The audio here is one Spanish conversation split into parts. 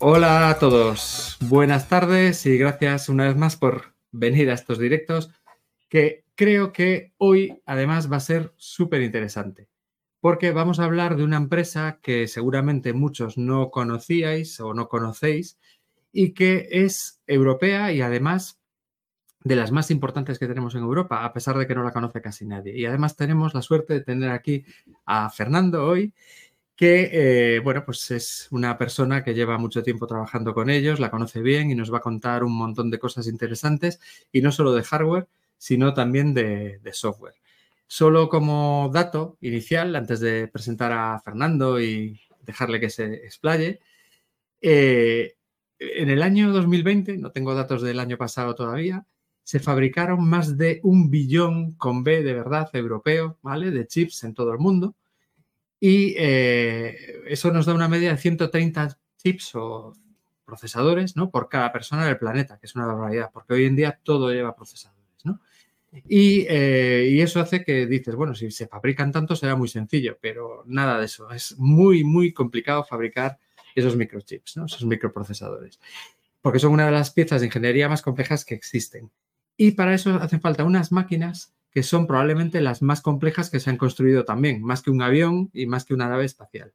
Hola a todos, buenas tardes y gracias una vez más por venir a estos directos que creo que hoy además va a ser súper interesante porque vamos a hablar de una empresa que seguramente muchos no conocíais o no conocéis y que es europea y además de las más importantes que tenemos en Europa, a pesar de que no la conoce casi nadie. Y además tenemos la suerte de tener aquí a Fernando hoy que, eh, bueno, pues es una persona que lleva mucho tiempo trabajando con ellos, la conoce bien y nos va a contar un montón de cosas interesantes, y no solo de hardware, sino también de, software. Solo como dato inicial, antes de presentar a Fernando y dejarle que se explaye, eh, en el año 2020, no tengo datos del año pasado todavía, se fabricaron más de un billón con B de verdad europeo, ¿vale? De chips en todo el mundo y eh, eso nos da una media de 130 chips o procesadores ¿no? por cada persona del planeta, que es una barbaridad, porque hoy en día todo lleva procesadores. ¿no? Y, eh, y, eso hace que dices, bueno, si se fabrican tanto será muy sencillo, pero nada de eso. Es muy, muy complicado fabricar esos microchips, ¿no? esos microprocesadores, porque son una de las piezas de ingeniería más complejas que existen. Y para eso hacen falta unas máquinas que son probablemente las más complejas que se han construido también, más que un avión y más que una nave espacial.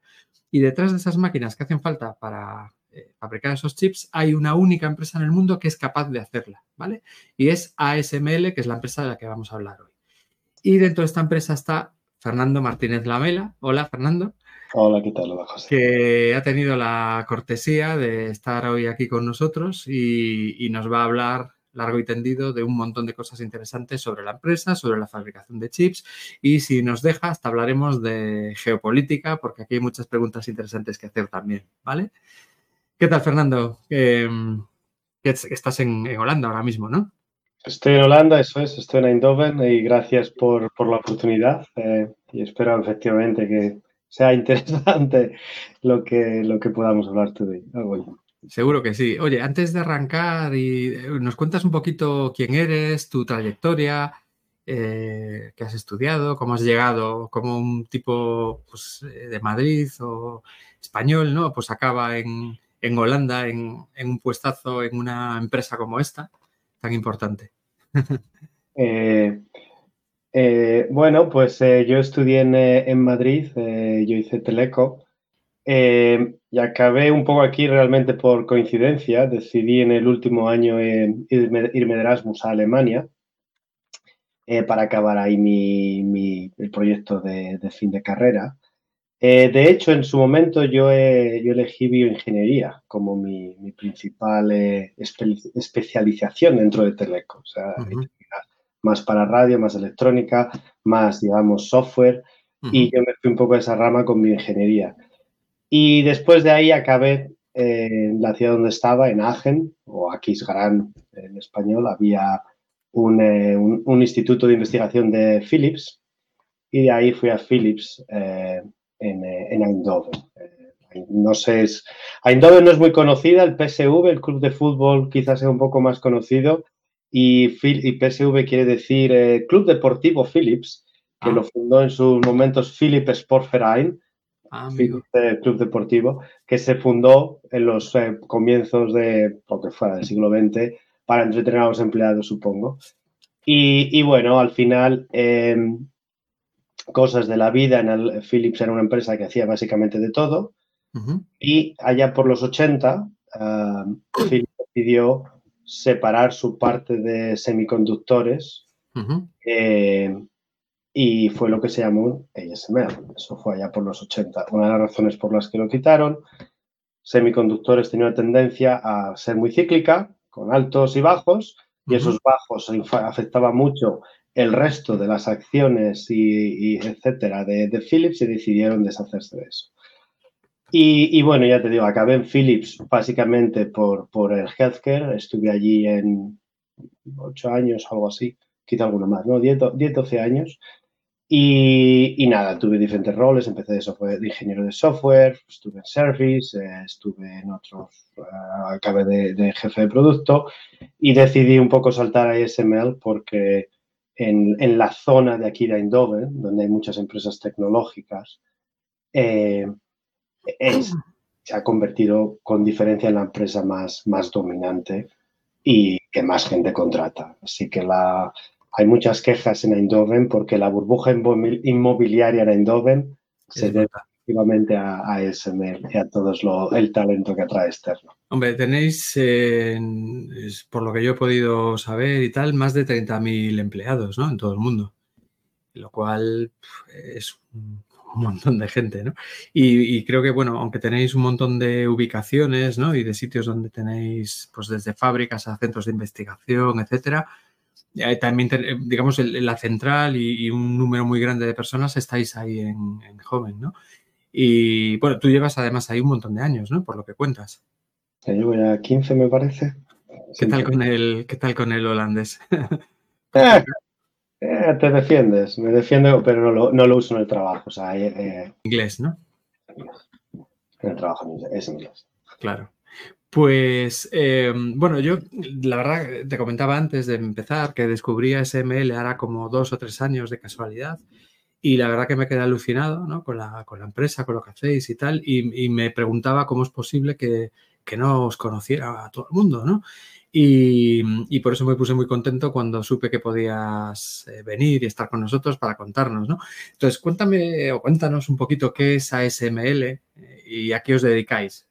Y detrás de esas máquinas que hacen falta para eh, fabricar esos chips, hay una única empresa en el mundo que es capaz de hacerla, ¿vale? Y es ASML, que es la empresa de la que vamos a hablar hoy. Y dentro de esta empresa está Fernando Martínez Lamela. Hola, Fernando. Hola, ¿qué tal? Hola, José. Que ha tenido la cortesía de estar hoy aquí con nosotros y nos va a hablar largo y tendido de un montón de cosas interesantes sobre la empresa, sobre la fabricación de chips y si nos deja hasta hablaremos de geopolítica porque aquí hay muchas preguntas interesantes que hacer también, ¿vale? ¿Qué tal, Fernando? Em, estás en, Holanda ahora mismo, ¿no? Estoy en Holanda, eso es, estoy en Eindhoven y gracias por, la oportunidad eh, y espero efectivamente que sea interesante lo que, lo que podamos hablar today. Ah, Seguro que sí. Oye, antes de arrancar, y eh, nos cuentas un poquito quién eres, tu trayectoria, eh, qué has estudiado, cómo has llegado, como un tipo pues, eh, de Madrid o español, ¿no? Pues acaba en, Holanda, en, un puestazo en una empresa como esta, tan importante. Bueno, pues yo estudié en, Madrid, yo hice Teleco. Y acabé un poco aquí realmente por coincidencia. Decidí en el último año irme, de Erasmus a Alemania eh, para acabar ahí mi, el proyecto de, fin de carrera. Eh, de hecho, en su momento yo, yo elegí bioingeniería como mi, principal eh, especialización dentro de Teleco. Más para radio, más electrónica, más, digamos, software. Y yo me fui un poco a esa rama con bioingeniería. Y después de ahí acabé en la ciudad donde estaba, en Agen, o Aquisgrán en español, había un, eh, instituto de investigación de Philips y de ahí fui a Philips eh, en, eh, en, Eindhoven. no sé, es, Eindhoven no es muy conocida, el PSV, el club de fútbol quizás sea un poco más conocido y, y PSV quiere decir Club Deportivo Philips, que ah. lo fundó en sus momentos Philip Sportverein, Ah, club deportivo que se fundó en los eh, comienzos de, porque fuera del siglo XX, para entretener a los empleados, supongo. Y, bueno, al final, em, cosas de la vida, en el, Philips era una empresa que hacía básicamente de todo. Y allá por los 80, Philips decidió separar su parte de semiconductores y fue lo que se llamó ASML. Eso fue allá por los 80. Una de las razones por las que lo quitaron, semiconductores tenían tendencia a ser muy cíclica, con altos y bajos, y esos bajos afectaban mucho el resto de las acciones y, etcétera de, Philips y decidieron deshacerse de eso. Y, bueno, ya te digo, acabé en Philips básicamente por, por el healthcare, estuve allí en 8 años, algo así, quizá alguno más, ¿no? 10, 12 años. Y, nada, tuve diferentes roles, empecé de, software, de ingeniero de software, estuve en service, eh, estuve en otros, uh, acabé de, jefe de producto y decidí un poco saltar a ASML porque en, en, la zona de aquí de Eindhoven, donde hay muchas empresas tecnológicas, eh, es, se ha convertido con diferencia en la empresa más, más dominante y que más gente contrata. Así que la, hay muchas quejas en Eindhoven porque la burbuja inmobiliaria en Eindhoven se debe efectivamente a, a SML y a todo lo, el talento que atrae externo. Hombre, tenéis, eh, por lo que yo he podido saber y tal, más de 30.000 empleados ¿no? en todo el mundo, lo cual es un montón de gente, ¿no? Y, y, creo que, bueno, aunque tenéis un montón de ubicaciones, ¿no? Y de sitios donde tenéis, pues desde fábricas a centros de investigación, etcétera, también, digamos, la central y, y, un número muy grande de personas estáis ahí en, en Joven, ¿no? Y bueno, tú llevas además ahí un montón de años, ¿no? Por lo que cuentas. Ya llevo ya 15, me parece. ¿Qué tal con el, qué tal con el holandés? Eh, eh, te defiendes, me defiendo, pero no lo, no lo uso en el trabajo. O sea, eh, inglés, ¿no? En el trabajo es inglés. Claro. Pues eh, bueno, yo la verdad te comentaba antes de empezar que descubrí SML ahora como dos o tres años de casualidad y la verdad que me quedé alucinado ¿no? con, la, con la empresa, con lo que hacéis y tal y, y me preguntaba cómo es posible que, que, no os conociera a todo el mundo, ¿no? Y, y, por eso me puse muy contento cuando supe que podías eh, venir y estar con nosotros para contarnos, ¿no? Entonces, cuéntame o cuéntanos un poquito qué es ASML eh, y a qué os dedicáis.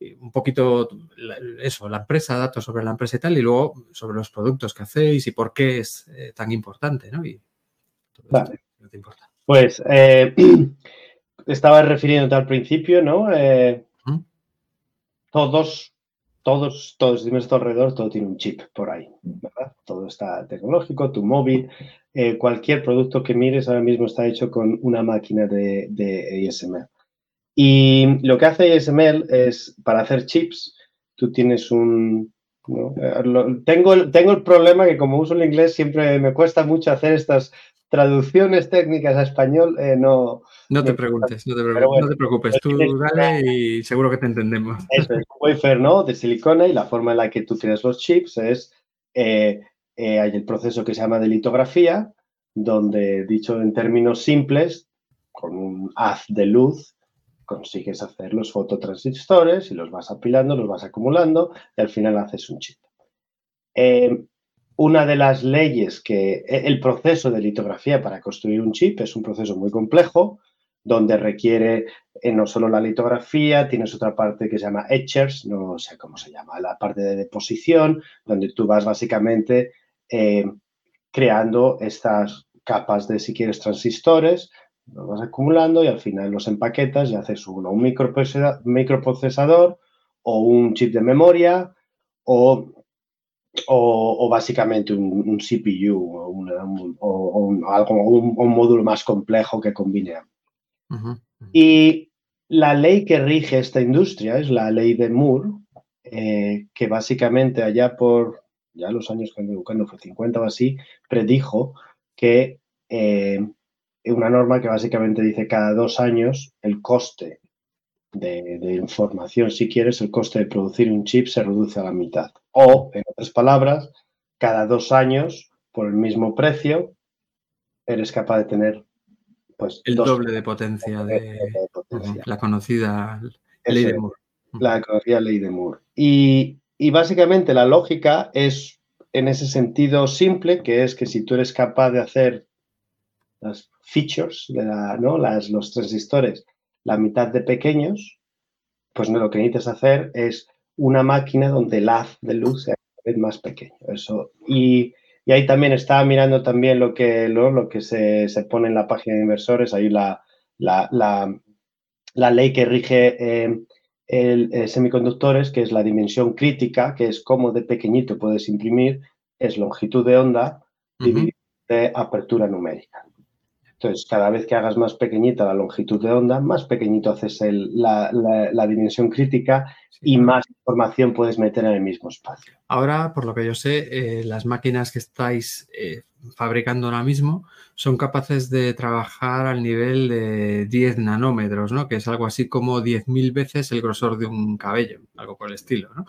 Eh, un poquito eso, la empresa, datos sobre la empresa y tal, y luego sobre los productos que hacéis y por qué es eh, tan importante, ¿no? Y vale. no te importa. Pues eh, estaba refiriéndote al principio, ¿no? Todos, todos, todos, dime esto alrededor, todo tiene un chip por ahí, ¿verdad? Todo está tecnológico, tu móvil, eh, cualquier producto que mires ahora mismo está hecho con una máquina de, de ASMR. Y lo que hace ASML es, para hacer chips, tú tienes un... ¿no? Eh, tengo, tengo el problema que como uso el inglés siempre me cuesta mucho hacer estas traducciones técnicas a español. Eh, no, no te preguntes, no te, preocupes, bueno, no te preocupes. Tú dale y seguro que te entendemos. Eso es wafer, ¿no? De silicona y la forma en la que tú tienes los chips es... Eh, eh, hay el proceso que se llama de litografía, donde, dicho en términos simples, con un haz de luz, consigues hacer los fototransistores y los vas apilando, los vas acumulando y al final haces un chip. Una de las leyes que e, el proceso de litografía para construir un chip es un proceso muy complejo donde requiere eh, no solo la litografía, tienes otra parte que se llama etchers, no sé cómo se llama, la parte de deposición, donde tú vas básicamente eh, creando estas capas de, si quieres, transistores lo vas acumulando y al final los empaquetas y haces uno, un microprocesador o un chip de memoria o, o, o básicamente un, un, CPU o, un, o un, algo, un, módulo más complejo que combine. Uh -huh. Y la ley que rige esta industria es la ley de Moore, eh, que básicamente allá por ya los años que ando buscando, fue 50 o así, predijo que eh, una norma que básicamente dice cada dos años el coste de, de, información, si quieres, el coste de producir un chip se reduce a la mitad. O, en otras palabras, cada dos años, por el mismo precio, eres capaz de tener pues, el doble de potencia de, de potencia. la conocida ley de Moore. La conocida ley de Moore. Y, y básicamente la lógica es en ese sentido simple, que es que si tú eres capaz de hacer las features, de la, ¿no? Las, los transistores, la mitad de pequeños, pues no, lo que necesitas hacer es una máquina donde el haz de luz sea más pequeño. Eso. Y, y, ahí también estaba mirando también lo que, lo, lo que se, se, pone en la página de inversores, ahí la, la, la, la ley que rige eh, el, eh, semiconductores, que es la dimensión crítica, que es cómo de pequeñito puedes imprimir, es longitud de onda uh -huh. de apertura numérica. Entonces, cada vez que hagas más pequeñita la longitud de onda, más pequeñito haces el, la, la, la, dimensión crítica y más información puedes meter en el mismo espacio. Ahora, por lo que yo sé, eh, las máquinas que estáis eh, fabricando ahora mismo son capaces de trabajar al nivel de 10 nanómetros, ¿no? Que es algo así como 10.000 veces el grosor de un cabello, algo por el estilo, ¿no?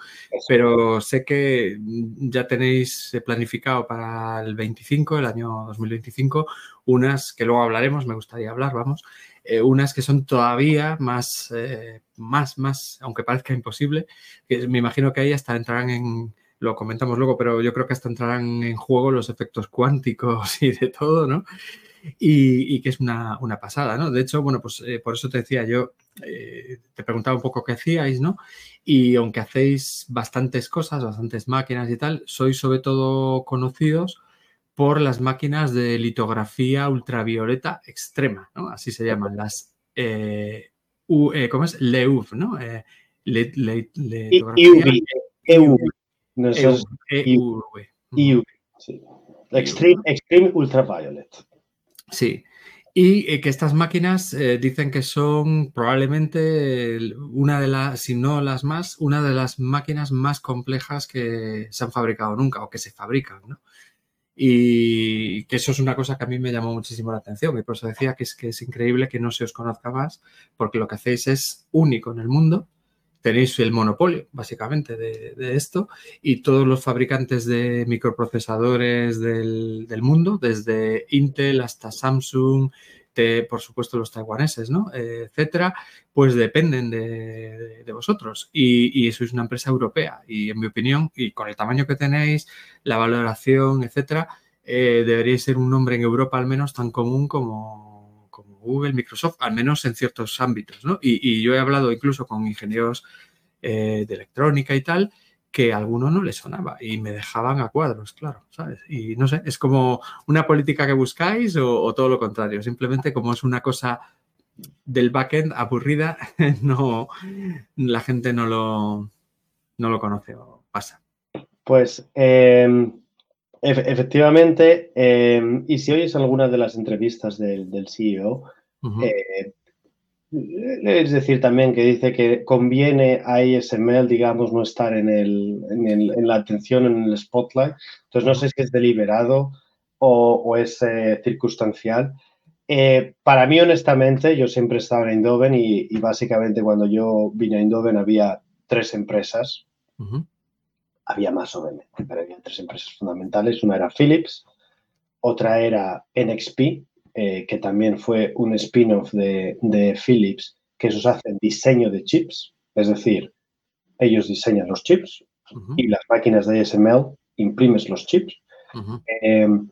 Pero sé que ya tenéis planificado para el 25, el año 2025, unas que luego hablaremos, me gustaría hablar, vamos, eh, unas que son todavía más, eh, más, más, aunque parezca imposible, que me imagino que ahí hasta entrarán en, lo comentamos luego, pero yo creo que hasta entrarán en juego los efectos cuánticos y de todo, ¿no? Y, que es una, pasada, ¿no? De hecho, bueno, pues eh, por eso te decía yo, te preguntaba un poco qué hacíais, ¿no? Y aunque hacéis bastantes cosas, bastantes máquinas y tal, sois sobre todo conocidos por las máquinas de litografía ultravioleta extrema, ¿no? Así se llaman, las eh, eh, ¿cómo es? LEUV, ¿no? Eh, le, le, EUV. EUV. EUV. Sí. Extreme, extreme Ultraviolet. Sí. Y que estas máquinas dicen que son probablemente una de las, si no las más, una de las máquinas más complejas que se han fabricado nunca o que se fabrican, ¿no? Y que eso es una cosa que a mí me llamó muchísimo la atención. Y por eso decía que es, que es increíble que no se os conozca más, porque lo que hacéis es único en el mundo. Tenéis el monopolio, básicamente, de, esto. Y todos los fabricantes de microprocesadores del, del mundo, desde Intel hasta Samsung, por supuesto los taiwaneses, ¿no? Eh, etcétera, pues dependen de, vosotros. Y, sois una empresa europea. Y en mi opinión, y con el tamaño que tenéis, la valoración, etcétera, eh, deberíais ser un nombre en Europa al menos tan común como, como Google, Microsoft, al menos en ciertos ámbitos, ¿no? Y, yo he hablado incluso con ingenieros eh, de electrónica y tal, que a alguno no le sonaba y me dejaban a cuadros, claro, ¿sabes? Y no sé, es como una política que buscáis o, todo lo contrario, simplemente como es una cosa del backend aburrida, no, la gente no lo, no lo conoce o pasa. Pues em, efectivamente, em, y si oyes alguna de las entrevistas del, CEO, es decir, también que dice que conviene a ASML, digamos, no estar en, el, en, la atención, en el spotlight. Entonces, no sé si es deliberado o, es eh, circunstancial. Eh, para mí, honestamente, yo siempre he estado en Eindhoven y, básicamente cuando yo vine a Eindhoven había tres empresas. Había más, obviamente, pero había tres empresas fundamentales. Una era Philips, otra era NXP, eh, que también fue un spin-off de, Philips, que esos hacen diseño de chips, es decir, ellos diseñan los chips y las máquinas de ASML imprimes los chips. Em,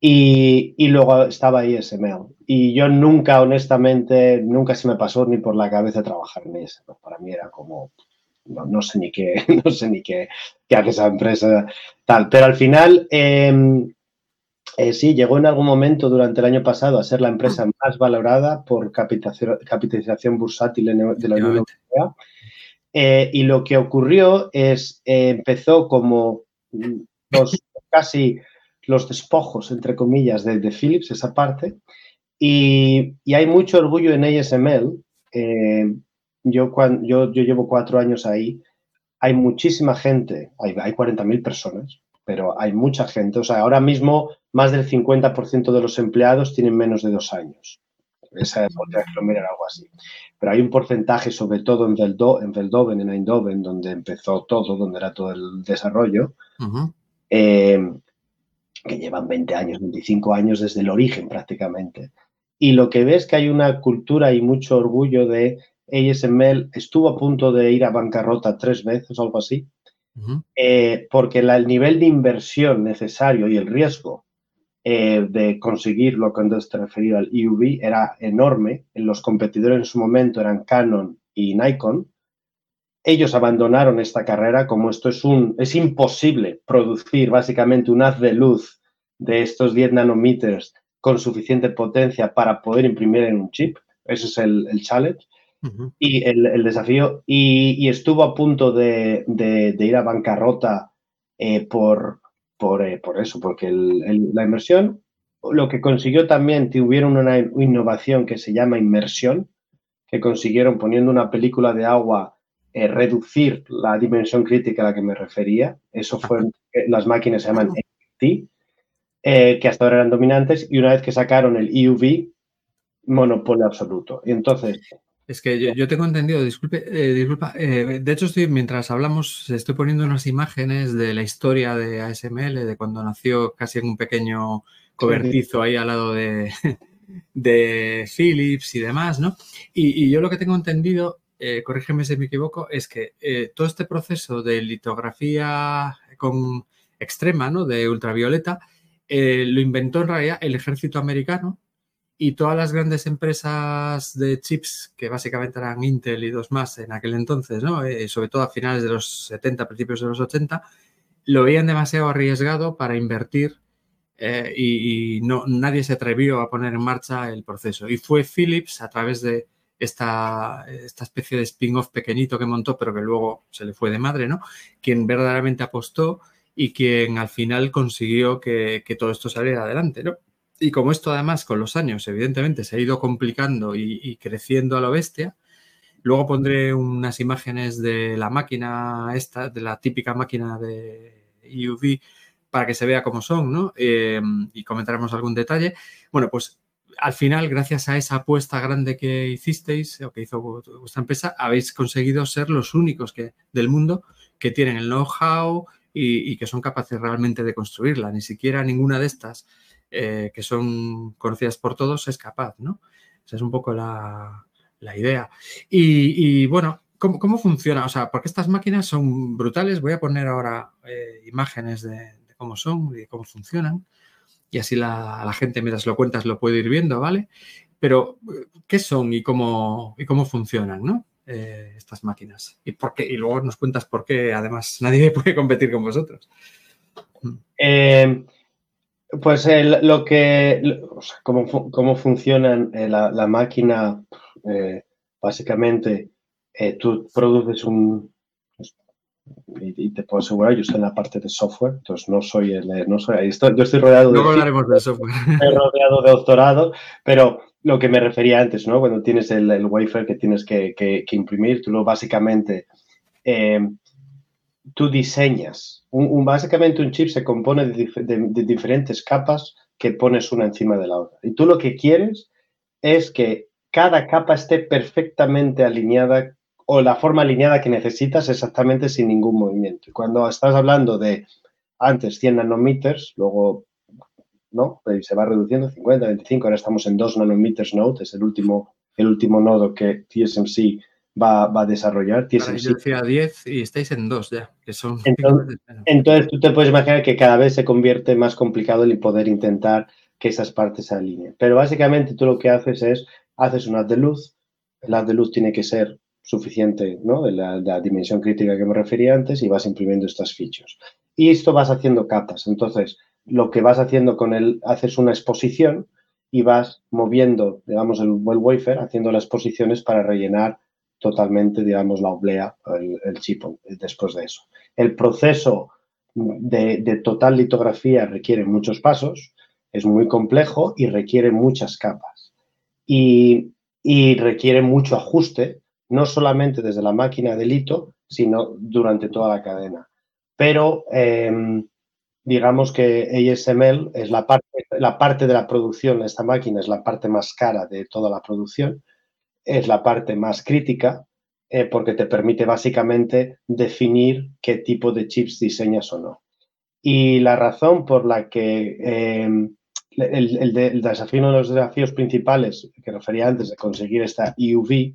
y, luego estaba ASML. Y yo nunca, honestamente, nunca se me pasó ni por la cabeza trabajar en eso. Para mí era como, no, sé ni qué, no sé ni qué, qué hace esa empresa, tal. Pero al final, em, eh, sí, llegó en algún momento durante el año pasado a ser la empresa más valorada por capitalización, bursátil de la Unión Europea. Eh, y lo que ocurrió es, eh, empezó como los, casi los despojos, entre comillas, de, Philips, esa parte, y, hay mucho orgullo en ASML. yo, cuando, yo, llevo cuatro años ahí, hay muchísima gente, hay, hay 40.000 personas, pero hay mucha gente. O sea, ahora mismo más del 50% de los empleados tienen menos de dos años. Esa es otra mirar algo así. Pero hay un porcentaje, sobre todo en, en Veldoven, en Eindhoven, donde empezó todo, donde era todo el desarrollo, eh, que llevan 20 años, 25 años desde el origen prácticamente. Y lo que ves es que hay una cultura y mucho orgullo de ASML. Estuvo a punto de ir a bancarrota tres veces algo así, eh, porque el nivel de inversión necesario y el riesgo eh, de conseguir lo que antes te refería al EUV era enorme. Los competidores en su momento eran Canon y Nikon. Ellos abandonaron esta carrera como esto es imposible producir básicamente un haz de luz de estos 10 nanómetros con suficiente potencia para poder imprimir en un chip. Ese es el, challenge y el, desafío. Y, estuvo a punto de, ir a bancarrota eh, por, eh, por, eso, porque la inversión, lo que consiguió también, tuvieron una innovación que se llama inmersión, que consiguieron poniendo una película de agua eh, reducir la dimensión crítica a la que me refería. Eso fue, las máquinas se llaman XT, eh, que hasta ahora eran dominantes, y una vez que sacaron el EUV, monopolio absoluto. Y entonces... Es que yo, tengo entendido, disculpe, eh, disculpa, de hecho estoy, mientras hablamos, estoy poniendo unas imágenes de la historia de ASML, de cuando nació casi en un pequeño cobertizo ahí al lado de, de Philips y demás, ¿no? Y, yo lo que tengo entendido, eh, corrígeme si me equivoco, es que eh, todo este proceso de litografía con extrema, ¿no? De ultravioleta, eh, lo inventó en realidad el ejército americano y todas las grandes empresas de chips, que básicamente eran Intel y dos más en aquel entonces, ¿no? sobre todo a finales de los 70, principios de los 80, lo veían demasiado arriesgado para invertir eh, y, no, nadie se atrevió a poner en marcha el proceso. Y fue Philips a través de esta, esta especie de spin-off pequeñito que montó, pero que luego se le fue de madre, ¿no? Quien verdaderamente apostó y quien al final consiguió que, todo esto saliera adelante, ¿no? Y como esto además con los años evidentemente se ha ido complicando y, creciendo a la bestia, luego pondré unas imágenes de la máquina esta, de la típica máquina de EUV para que se vea cómo son, ¿no? Em, y comentaremos algún detalle. Bueno, pues al final, gracias a esa apuesta grande que hicisteis o que hizo vuestra empresa, habéis conseguido ser los únicos que, del mundo que tienen el know-how y, que son capaces realmente de construirla. Ni siquiera ninguna de estas eh, que son conocidas por todos es capaz, ¿no? Esa es un poco la, idea. Y, bueno, ¿cómo, funciona? O sea, porque estas máquinas son brutales. Voy a poner ahora eh, imágenes de, cómo son y cómo funcionan. Y así la, la gente, mientras lo cuentas, lo puede ir viendo, ¿vale? Pero, ¿qué son y cómo, y cómo funcionan, ¿no? Eh, estas máquinas. Y, por y luego nos cuentas por qué, además, nadie puede competir con vosotros. Eh, pues lo que, cómo, cómo funciona eh, la, máquina, básicamente, tú produces un, y, te puedo asegurar, yo estoy en la parte de software, entonces no soy el, no soy, estoy, yo estoy rodeado de... hablaremos de software. Estoy rodeado de doctorado, pero lo que me refería antes, ¿no? Cuando tienes el, el wafer que tienes que, que, imprimir, tú lo básicamente, eh, tú diseñas, un, básicamente un chip se compone de, de diferentes capas que pones una encima de la otra. Y tú lo que quieres es que cada capa esté perfectamente alineada o la forma alineada que necesitas exactamente sin ningún movimiento. Y cuando estás hablando de antes 100 nanómetros, luego ¿no? se va reduciendo 50, 25, ahora estamos en 2 nanómetros node, es el último, el último nodo que TSMC va, va a desarrollar. TSMC. Yo decía 10 y estáis en 2 ya, que son... Entonces, entonces, tú te puedes imaginar que cada vez se convierte más complicado el poder intentar que esas partes se alineen. Pero básicamente tú lo que haces es, haces un haz de luz, el haz de luz tiene que ser suficiente ¿no? de, la, dimensión crítica que me refería antes y vas imprimiendo estas fichas. Y esto vas haciendo capas. Entonces, lo que vas haciendo con él, haces una exposición y vas moviendo, digamos, el, wafer, haciendo las posiciones para rellenar totalmente, digamos, la oblea, el, el chip después de eso. El proceso de, total litografía requiere muchos pasos, es muy complejo y requiere muchas capas. Y, y requiere mucho ajuste no solamente desde la máquina de lito, sino durante toda la cadena. Pero em, digamos que ASML es la parte, la parte de la producción, esta máquina es la parte más cara de toda la producción, es la parte más crítica eh, porque te permite básicamente definir qué tipo de chips diseñas o no. Y la razón por la que em, el, el, desafío, uno de los desafíos principales que refería antes de conseguir esta EUV,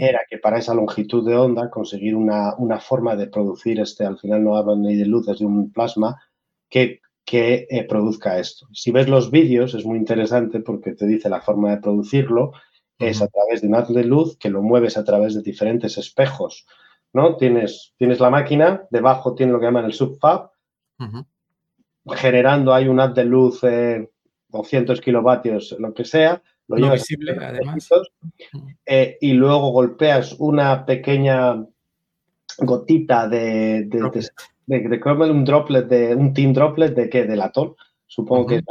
era que para esa longitud de onda conseguir una, forma de producir este, al final no hablan ni de luz, es de un plasma, que, que eh, produzca esto. Si ves los vídeos es muy interesante porque te dice la forma de producirlo, es a través de un haz de luz que lo mueves a través de diferentes espejos. ¿no? Tienes, tienes la máquina, debajo tiene lo que llaman el subfab, generando hay un haz de luz eh, 200 kilovatios, lo que sea, lo visible, además. Eh, y luego golpeas una pequeña gotita de, de, de, un droplet, de un team droplet de qué, de latón, supongo que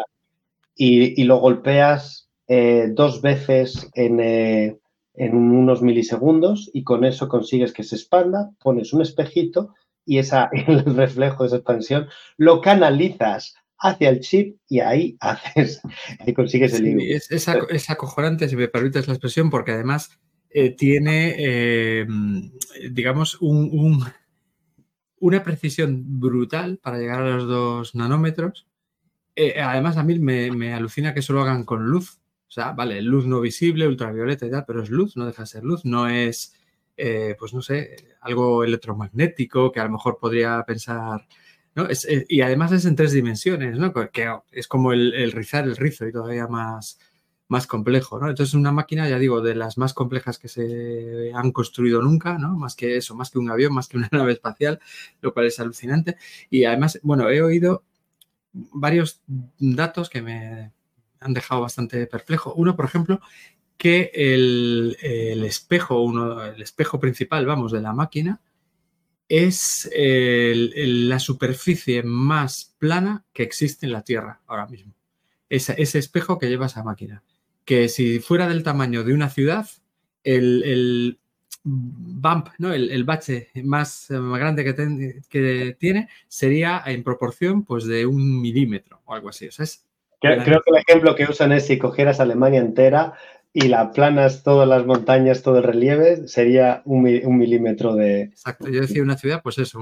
y, y, lo golpeas eh, dos veces en, eh, en unos milisegundos y con eso consigues que se expanda, pones un espejito y esa, el reflejo de esa expansión lo canalizas hacia el chip y ahí haces, y consigues el sí, es, es, acojonante, si me permites la expresión, porque además eh, tiene, digamos, un, una precisión brutal para llegar a los dos nanómetros. Eh, además, a mí me, me, alucina que eso lo hagan con luz. O sea, vale, luz no visible, ultravioleta y tal, pero es luz, no deja de ser luz, no es, pues no sé, algo electromagnético que a lo mejor podría pensar eh, y además es en tres dimensiones, ¿no? Que es como el, rizar el rizo y todavía más, más complejo, ¿no? Entonces, una máquina, ya digo, de las más complejas que se han construido nunca, ¿no? Más que eso, más que un avión, más que una nave espacial, lo cual es alucinante. Y además, bueno, he oído varios datos que me han dejado bastante perplejo. Uno, por ejemplo, que el, el espejo, uno, el espejo principal, vamos, de la máquina, es la superficie más plana que existe en la Tierra ahora mismo. Ese, espejo que lleva esa máquina. Que si fuera del tamaño de una ciudad, el, bump, ¿no? el, bache más, grande que, que, tiene sería en proporción pues, de un milímetro o algo así. Creo, creo, que el ejemplo que usan es si cogieras Alemania entera y la planas todas las montañas, todo el relieve, sería un, milímetro de... Exacto, yo decía una ciudad, pues eso,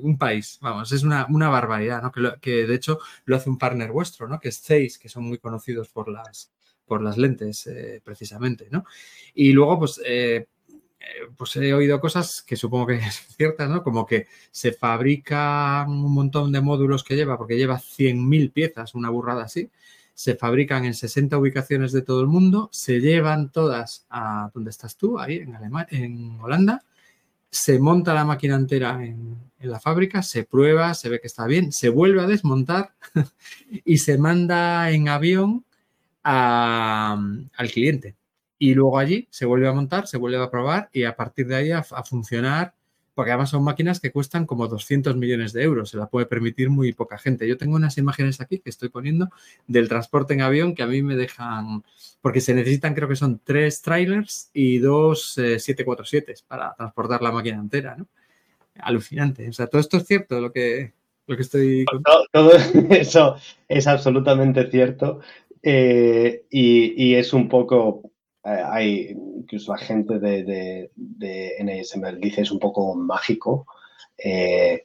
un país, vamos, es una, barbaridad, ¿no? Que, de hecho lo hace un partner vuestro, ¿no? Que es Zeiss, que son muy conocidos por las, por las lentes, eh, precisamente, ¿no? Y luego, pues... Eh, pues he oído cosas que supongo que es ciertas, ¿no? Como que se fabrican un montón de módulos que lleva, porque lleva 100.000 piezas, una burrada así, se fabrican en 60 ubicaciones de todo el mundo, se llevan todas a donde estás tú, ahí en, Alemania, en Holanda, se monta la máquina entera en, la fábrica, se prueba, se ve que está bien, se vuelve a desmontar y se manda en avión al cliente. Y luego allí se vuelve a montar, se vuelve a probar y a partir de ahí a funcionar porque además son máquinas que cuestan como 200 millones de euros, se la puede permitir muy poca gente. Yo tengo unas imágenes aquí que estoy poniendo del transporte en avión que a mí me dejan, porque se necesitan creo que son tres trailers y dos 747 eh, para transportar la máquina entera, ¿no? Alucinante. O sea, todo esto es cierto, lo que, lo que estoy... Todo, todo eso es absolutamente cierto eh, y, y es un poco hay incluso la gente de, de, de, NSML dice es un poco mágico. Eh,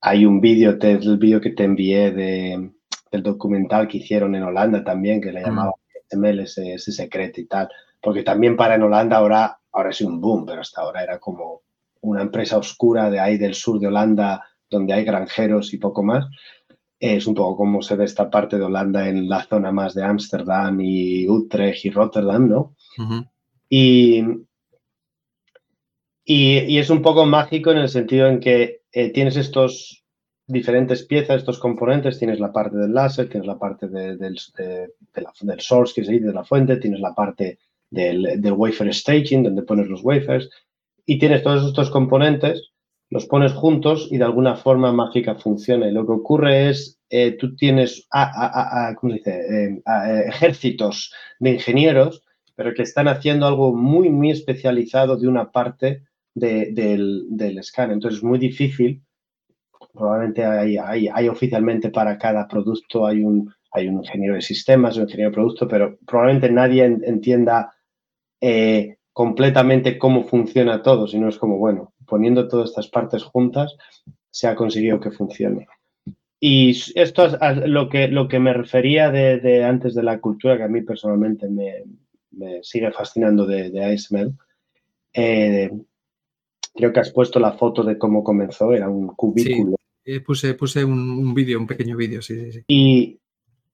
hay un vídeo, el vídeo que te envié de, del documental que hicieron en Holanda también, que le mm. llamaba NSML ese, ese, secreto y tal, porque también para en Holanda ahora, ahora es un boom, pero hasta ahora era como una empresa oscura de ahí del sur de Holanda, donde hay granjeros y poco más es un poco como se ve esta parte de Holanda en la zona más de Ámsterdam y Utrecht y Rotterdam, ¿no? y, y, es un poco mágico en el sentido en que eh, tienes estos diferentes piezas, estos componentes, tienes la parte del láser, tienes la parte del, del source, que es de la fuente, tienes la parte del, del wafer staging, donde pones los wafers, y tienes todos estos componentes los pones juntos y de alguna forma mágica funciona. Y lo que ocurre es, eh, tú tienes eh, ejércitos de ingenieros, pero que están haciendo algo muy, muy especializado de una parte del, del scan. Entonces es muy difícil. Probablemente hay, hay, oficialmente para cada producto hay un, hay un ingeniero de sistemas, un ingeniero de producto, pero probablemente nadie entienda eh, completamente cómo funciona todo, sino es como, bueno, poniendo todas estas partes juntas, se ha conseguido que funcione. Y esto es lo que, lo que me refería de, antes de la cultura, que a mí personalmente me, sigue fascinando de, de ASML. Eh, creo que has puesto la foto de cómo comenzó, era un cubículo. Sí, puse, puse un, vídeo, un pequeño vídeo, sí, sí, sí. Y,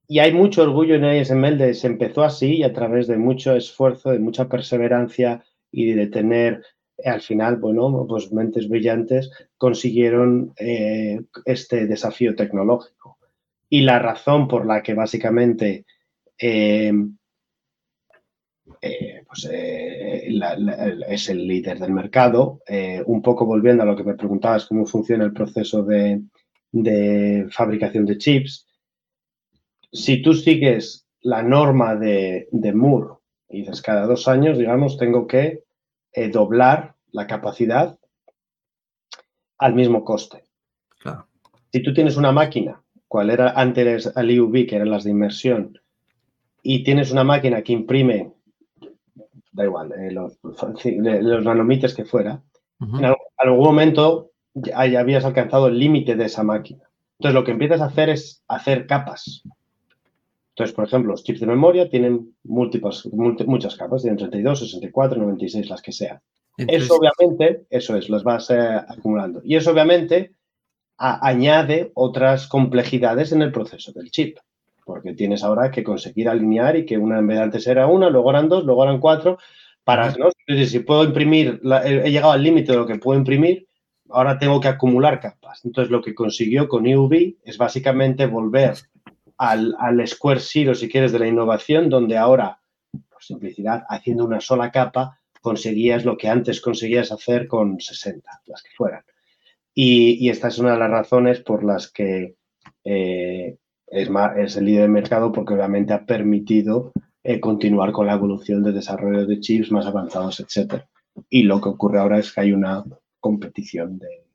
y, hay mucho orgullo en ASML de se empezó así y a través de mucho esfuerzo, de mucha perseverancia y de tener al final, bueno, pues mentes brillantes consiguieron eh, este desafío tecnológico. Y la razón por la que básicamente eh, eh, pues, es el líder del mercado, un poco volviendo a lo que me preguntabas, cómo funciona el proceso de, fabricación de chips, si tú sigues la norma de, de Moore Y dices, cada dos años, digamos, tengo que eh, doblar la capacidad al mismo coste. Si tú tienes una máquina, cual era antes al IUV, que eran las de inmersión, y tienes una máquina que imprime, da igual, eh, los, los, que fuera, en algún momento ya, habías alcanzado el límite de esa máquina. Entonces, lo que empiezas a hacer es hacer capas. Entonces, por ejemplo, los chips de memoria tienen múltiples, muchas capas, tienen 32, 64, 96, las que sean. eso obviamente, eso es, las vas eh, acumulando. Y eso obviamente añade otras complejidades en el proceso del chip, porque tienes ahora que conseguir alinear y que una en vez de antes era una, luego eran dos, luego eran cuatro, para, ¿no? Si puedo imprimir, he llegado al límite de lo que puedo imprimir, ahora tengo que acumular capas. Entonces, lo que consiguió con EUV es básicamente volver al, Square Zero, si quieres, de la innovación, donde ahora, por simplicidad, haciendo una sola capa, conseguías lo que antes conseguías hacer con 60, las que fueran. Y, esta es una de las razones por las que eh, es, es, el líder de mercado, porque obviamente ha permitido eh, continuar con la evolución de desarrollo de chips más avanzados, etc. Y lo que ocurre ahora es que hay una competición de,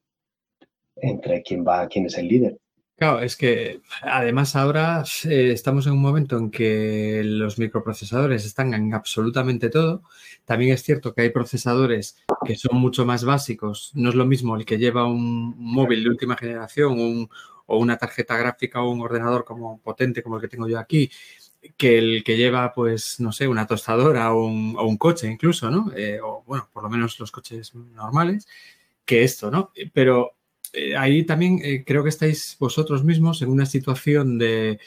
entre quién va, quién es el líder. Claro, es que además ahora eh, estamos en un momento en que los microprocesadores están en absolutamente todo. También es cierto que hay procesadores que son mucho más básicos. No es lo mismo el que lleva un móvil de última generación o una tarjeta gráfica o un ordenador como potente como el que tengo yo aquí, que el que lleva, pues, no sé, una tostadora o un, coche incluso, ¿no? Eh, o bueno, por lo menos los coches normales, que esto, ¿no? Pero eh, ahí también eh, creo que estáis vosotros mismos en una situación de,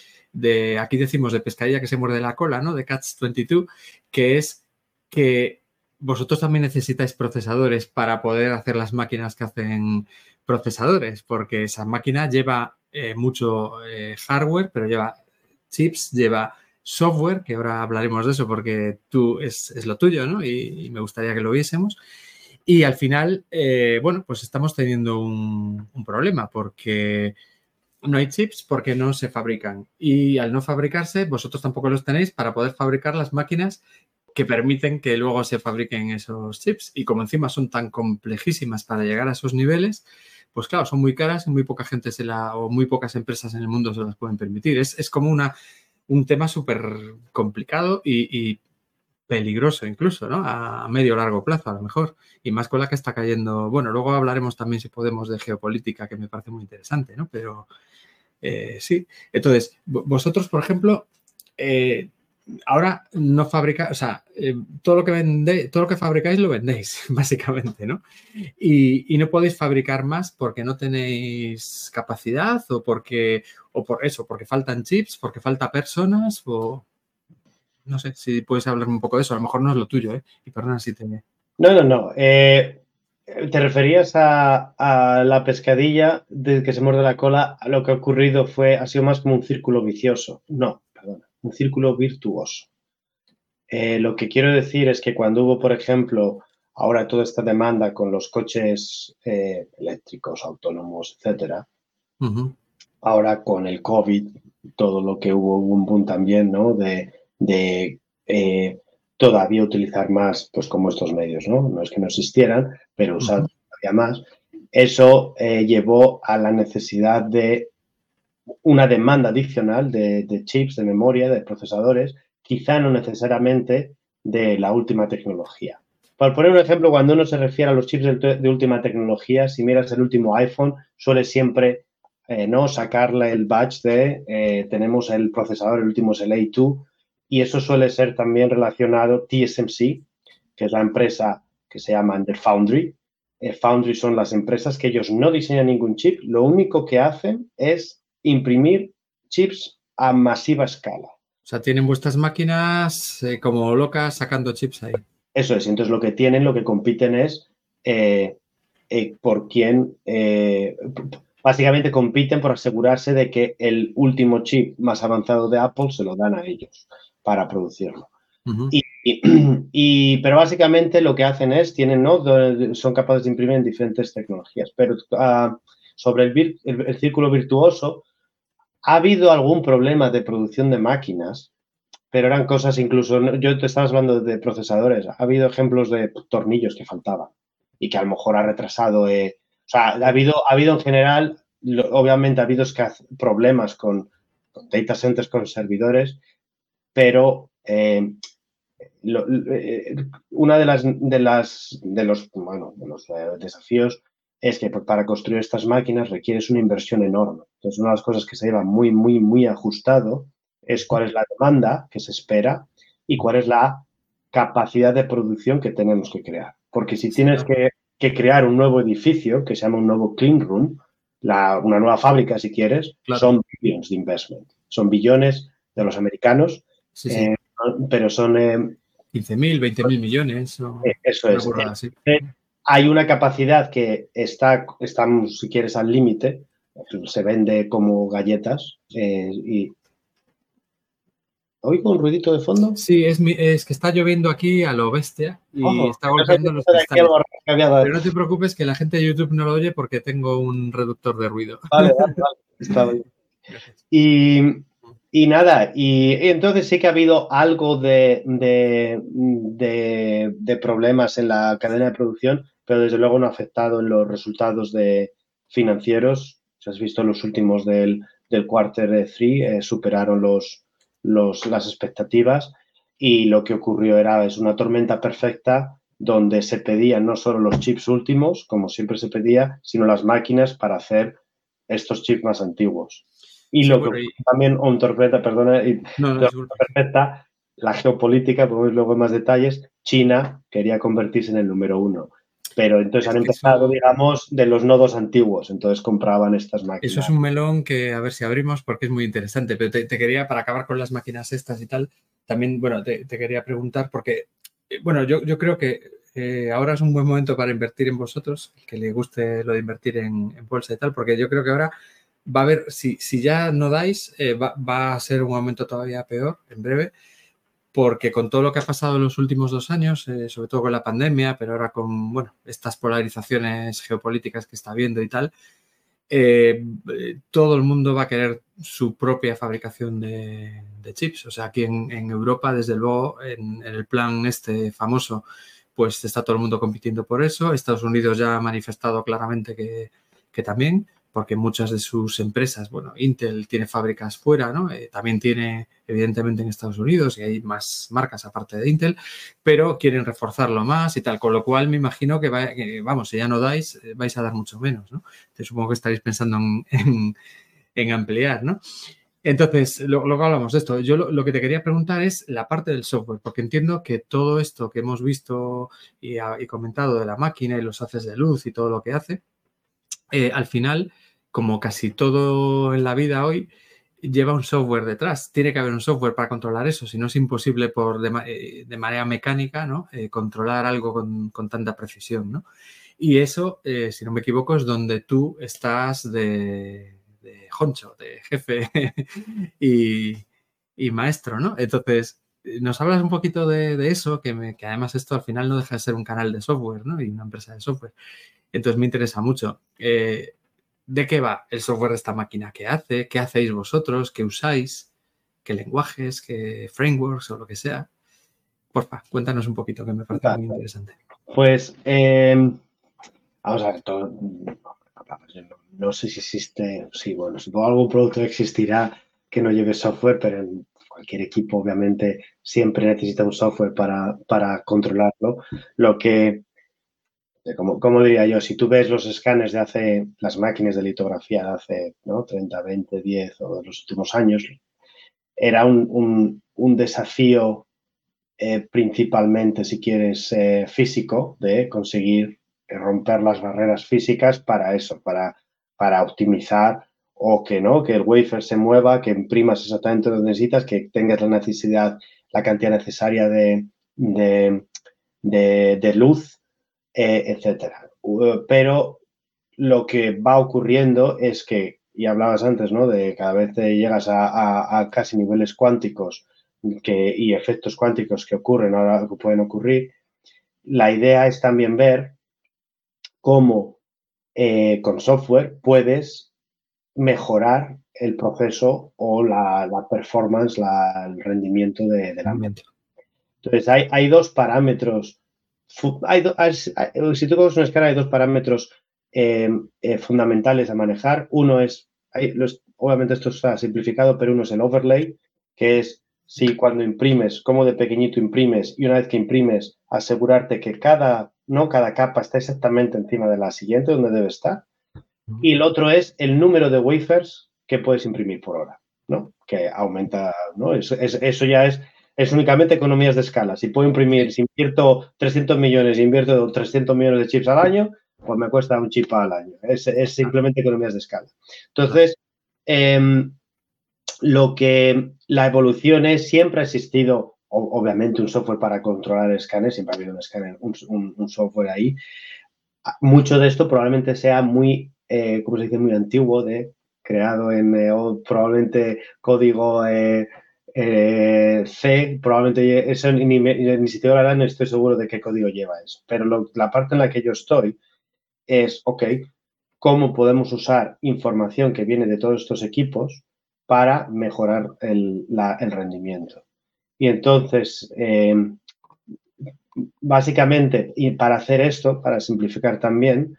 aquí decimos de pescadilla que se muerde la cola, ¿no? De Catch 22, que es que vosotros también necesitáis procesadores para poder hacer las máquinas que hacen procesadores, porque esa máquina lleva eh, mucho hardware, pero lleva chips, lleva software, que ahora hablaremos de eso porque tú es, lo tuyo, ¿no? y, me gustaría que lo viésemos. Y al final, eh, bueno, pues estamos teniendo un, problema porque no hay chips porque no se fabrican. Y al no fabricarse, vosotros tampoco los tenéis para poder fabricar las máquinas que permiten que luego se fabriquen esos chips. Y como encima son tan complejísimas para llegar a esos niveles, pues claro, son muy caras y muy poca gente se la, o muy pocas empresas en el mundo se las pueden permitir. Es, como una, un tema súper complicado y, peligroso incluso, ¿no? A medio largo plazo, a lo mejor. Y más con la que está cayendo. Bueno, luego hablaremos también, si podemos, de geopolítica, que me parece muy interesante, ¿no? Pero eh, sí. Entonces, vosotros, por ejemplo, eh, ahora no fabricáis, o sea, eh, todo lo que vendéis, todo lo que fabricáis lo vendéis, básicamente, ¿no? Y, y, no podéis fabricar más porque no tenéis capacidad o porque, o por eso, porque faltan chips, porque falta personas o no sé si puedes hablarme un poco de eso. A lo mejor no es lo tuyo, ¿eh? Y perdona si te... No, no, no. Eh, ¿Te referías a, la pescadilla de que se muerde la cola? Lo que ha ocurrido fue, ha sido más como un círculo vicioso. No, perdona, un círculo virtuoso. Eh, lo que quiero decir es que cuando hubo, por ejemplo, ahora toda esta demanda con los coches eh, eléctricos, autónomos, etcétera, ahora con el COVID, todo lo que hubo, hubo un boom también, ¿no? De de eh, todavía utilizar más, pues como estos medios, ¿no? No es que no existieran, pero usar todavía más. Eso eh, llevó a la necesidad de una demanda adicional de, chips, de memoria, de procesadores, quizá no necesariamente de la última tecnología. Para poner un ejemplo, cuando uno se refiere a los chips de, última tecnología, si miras el último iPhone, suele siempre eh, no sacarle el badge de tenemos el procesador, el último es el A2, y eso suele ser también relacionado TSMC, que es la empresa que se llama Under Foundry. Eh, Foundry son las empresas que ellos no diseñan ningún chip, lo único que hacen es imprimir chips a masiva escala. O sea, tienen vuestras máquinas eh, como locas sacando chips ahí. Eso es, entonces lo que tienen, lo que compiten es eh, por quién, básicamente compiten por asegurarse de que el último chip más avanzado de Apple se lo dan a ellos para producirlo. y, pero básicamente lo que hacen es, tienen, ¿no? son capaces de imprimir en diferentes tecnologías. Pero ah, sobre el, el, círculo virtuoso, ha habido algún problema de producción de máquinas pero eran cosas incluso, yo te estabas hablando de procesadores, ha habido ejemplos de tornillos que faltaban y que a lo mejor ha retrasado, eh, o sea, ha habido, ha habido en general, obviamente ha habido problemas con, con data centers, con servidores, pero eh, eh, una de las, de las de los, bueno, de los desafíos es que para construir estas máquinas requieres una inversión enorme. Entonces, una de las cosas que se lleva muy, muy, muy ajustado es cuál es la demanda que se espera y cuál es la capacidad de producción que tenemos que crear. Porque si tienes que, crear un nuevo edificio, que se llama un nuevo clean room, una nueva fábrica, si quieres, son billones de investment. Son billones de los americanos, eh, pero son... Eh, 15.000, 20.000 millones. Eh, eso es. Eh, hay una capacidad que está, estamos, si quieres, al límite. Se vende como galletas y ¿Oigo un ruidito de fondo? Sí, es, es que está lloviendo aquí a lo bestia y está golpeando los cristales. Pero no te preocupes que la gente de YouTube no lo oye porque tengo un reductor de ruido. Vale, vale, vale. Está bien. Y, y, nada, y, entonces sí que ha habido algo de, de, problemas en la cadena de producción, pero desde luego no ha afectado en los resultados de financieros. Si has visto los últimos del, del quarter 3, eh, superaron los las expectativas y lo que ocurrió era es una tormenta perfecta donde se pedían no solo los chips últimos, como siempre se pedía, sino las máquinas para hacer estos chips más antiguos. Y lo que también, un tormenta, perdona, y perfecta, la geopolítica, podemos luego en más detalles, China quería convertirse en el número uno. Pero entonces han empezado, digamos, de los nodos antiguos, entonces compraban estas máquinas. Eso es un melón que a ver si abrimos porque es muy interesante, pero te, quería, para acabar con las máquinas estas y tal, también, bueno, te, quería preguntar porque, eh, bueno, yo, yo creo que eh, ahora es un buen momento para invertir en vosotros, que le guste lo de invertir en, bolsa y tal, porque yo creo que ahora va a haber, si, si ya no dais, eh, va, a ser un momento todavía peor en breve porque con todo lo que ha pasado en los últimos dos años, eh, sobre todo con la pandemia, pero ahora con bueno, estas polarizaciones geopolíticas que está habiendo y tal, eh, todo el mundo va a querer su propia fabricación de, chips. O sea, aquí en, Europa, desde luego, en, el plan este famoso, pues está todo el mundo compitiendo por eso. Estados Unidos ya ha manifestado claramente que también porque muchas de sus empresas, bueno, Intel tiene fábricas fuera, ¿no? Eh, también tiene, evidentemente, en Estados Unidos y hay más marcas aparte de Intel, pero quieren reforzarlo más y tal, con lo cual me imagino que, vamos, si ya no dais, eh, vais a dar mucho menos, ¿no? Entonces, supongo que estaréis pensando en, ampliar, ¿no? Entonces, luego hablamos de esto. Yo lo, que te quería preguntar es la parte del software, porque entiendo que todo esto que hemos visto y, y comentado de la máquina y los haces de luz y todo lo que hace, eh, al final como casi todo en la vida hoy, lleva un software detrás. Tiene que haber un software para controlar eso, si no es imposible por de, eh, manera mecánica ¿no? Eh, controlar algo con, tanta precisión. ¿no? Y eso, si no me equivoco, es donde tú estás de, de honcho, de jefe y, maestro. ¿no? Entonces, nos hablas un poquito de, eso, que, que, además esto al final no deja de ser un canal de software ¿no? y una empresa de software. Entonces me interesa mucho de qué va el software de esta máquina, qué hace, qué hacéis vosotros, qué usáis, qué lenguajes, qué frameworks o lo que sea. Porfa, cuéntanos un poquito, que me parece muy interesante. Pues, em, vamos a ver, no, sé si existe, sí, bueno, supongo algún producto existirá que no lleve software, pero en cualquier equipo obviamente siempre necesita un software para, para controlarlo. Lo que como, diría yo, si tú ves los escáneres de hace, las máquinas de litografía de hace ¿no? 30, 20, 10 o de los últimos años, era un, desafío eh, principalmente, si quieres, eh, físico, de conseguir romper las barreras físicas para eso, para, para optimizar o que no, que el wafer se mueva, que imprimas exactamente lo que necesitas, que tengas la necesidad, la cantidad necesaria de, de luz eh, etcétera. Pero lo que va ocurriendo es que, y hablabas antes, ¿no? De cada vez llegas a, casi niveles cuánticos que, y efectos cuánticos que ocurren ahora que pueden ocurrir. La idea es también ver cómo eh, con software puedes mejorar el proceso o la, performance, el rendimiento de, la mente. Entonces, hay, hay dos parámetros. Hay si tú coges una escala, hay dos parámetros eh, eh, fundamentales a manejar. Uno es, obviamente esto está simplificado, pero uno es el overlay, que es si cuando imprimes, como de pequeñito imprimes, y una vez que imprimes, asegurarte que cada, no cada capa está exactamente encima de la siguiente, donde debe estar. Y el otro es el número de wafers que puedes imprimir por hora, ¿no? Que aumenta, ¿no? Eso, eso ya es, es únicamente economías de escala. Si puedo imprimir, si invierto 300 millones invierto 300 millones de chips al año, pues me cuesta un chip al año. Es, simplemente economías de escala. Entonces, em, lo que la evolución es, siempre ha existido, obviamente, un software para controlar escáneres, siempre ha habido un escáner, un, software ahí. Mucho de esto probablemente sea muy, eh, como se dice, muy antiguo, de creado en eh, probablemente código eh, C, probablemente eso ni, ni, siquiera no estoy seguro de qué código lleva eso. Pero la parte en la que yo estoy es, ok, ¿cómo podemos usar información que viene de todos estos equipos para mejorar el, rendimiento? Y entonces, eh, básicamente, y para hacer esto, para simplificar también,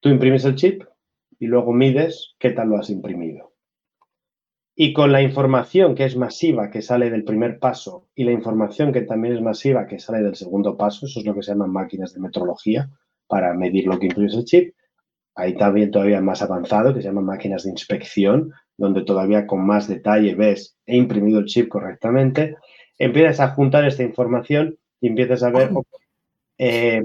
tú imprimes el chip y luego mides qué tal lo has imprimido. Y con la información que es masiva, que sale del primer paso, y la información que también es masiva, que sale del segundo paso, eso es lo que se llaman máquinas de metrología, para medir lo que imprime el chip. Hay también todavía más avanzado, que se llaman máquinas de inspección, donde todavía con más detalle ves, he imprimido el chip correctamente. Empiezas a juntar esta información y empiezas a ver, eh,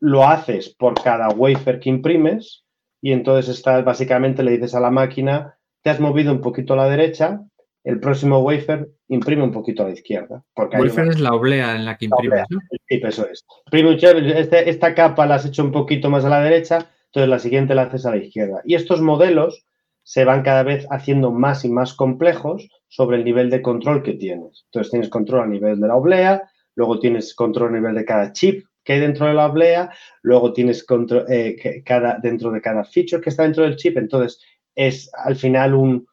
lo haces por cada wafer que imprimes y entonces estás, básicamente le dices a la máquina, te has movido un poquito a la derecha, el próximo wafer imprime un poquito a la izquierda. Porque wafer es la oblea en la que imprimes, Sí, eso es. Este, esta capa la has hecho un poquito más a la derecha, entonces la siguiente la haces a la izquierda. Y estos modelos se van cada vez haciendo más y más complejos sobre el nivel de control que tienes. Entonces tienes control a nivel de la oblea, luego tienes control a nivel de cada chip que hay dentro de la oblea, luego tienes control eh, dentro de cada feature que está dentro del chip. Entonces es al final un,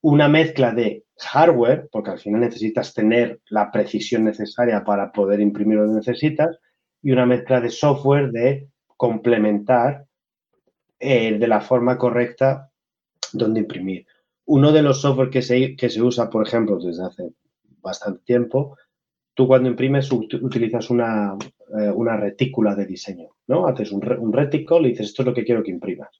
una mezcla de hardware, porque al final necesitas tener la precisión necesaria para poder imprimir lo que necesitas, y una mezcla de software de complementar eh, de la forma correcta donde imprimir. Uno de los software que se, que se usa, por ejemplo, desde hace bastante tiempo, tú cuando imprimes utilizas una, eh, una retícula de diseño, ¿no? Haces un, un reticule y dices, esto es lo que quiero que imprimas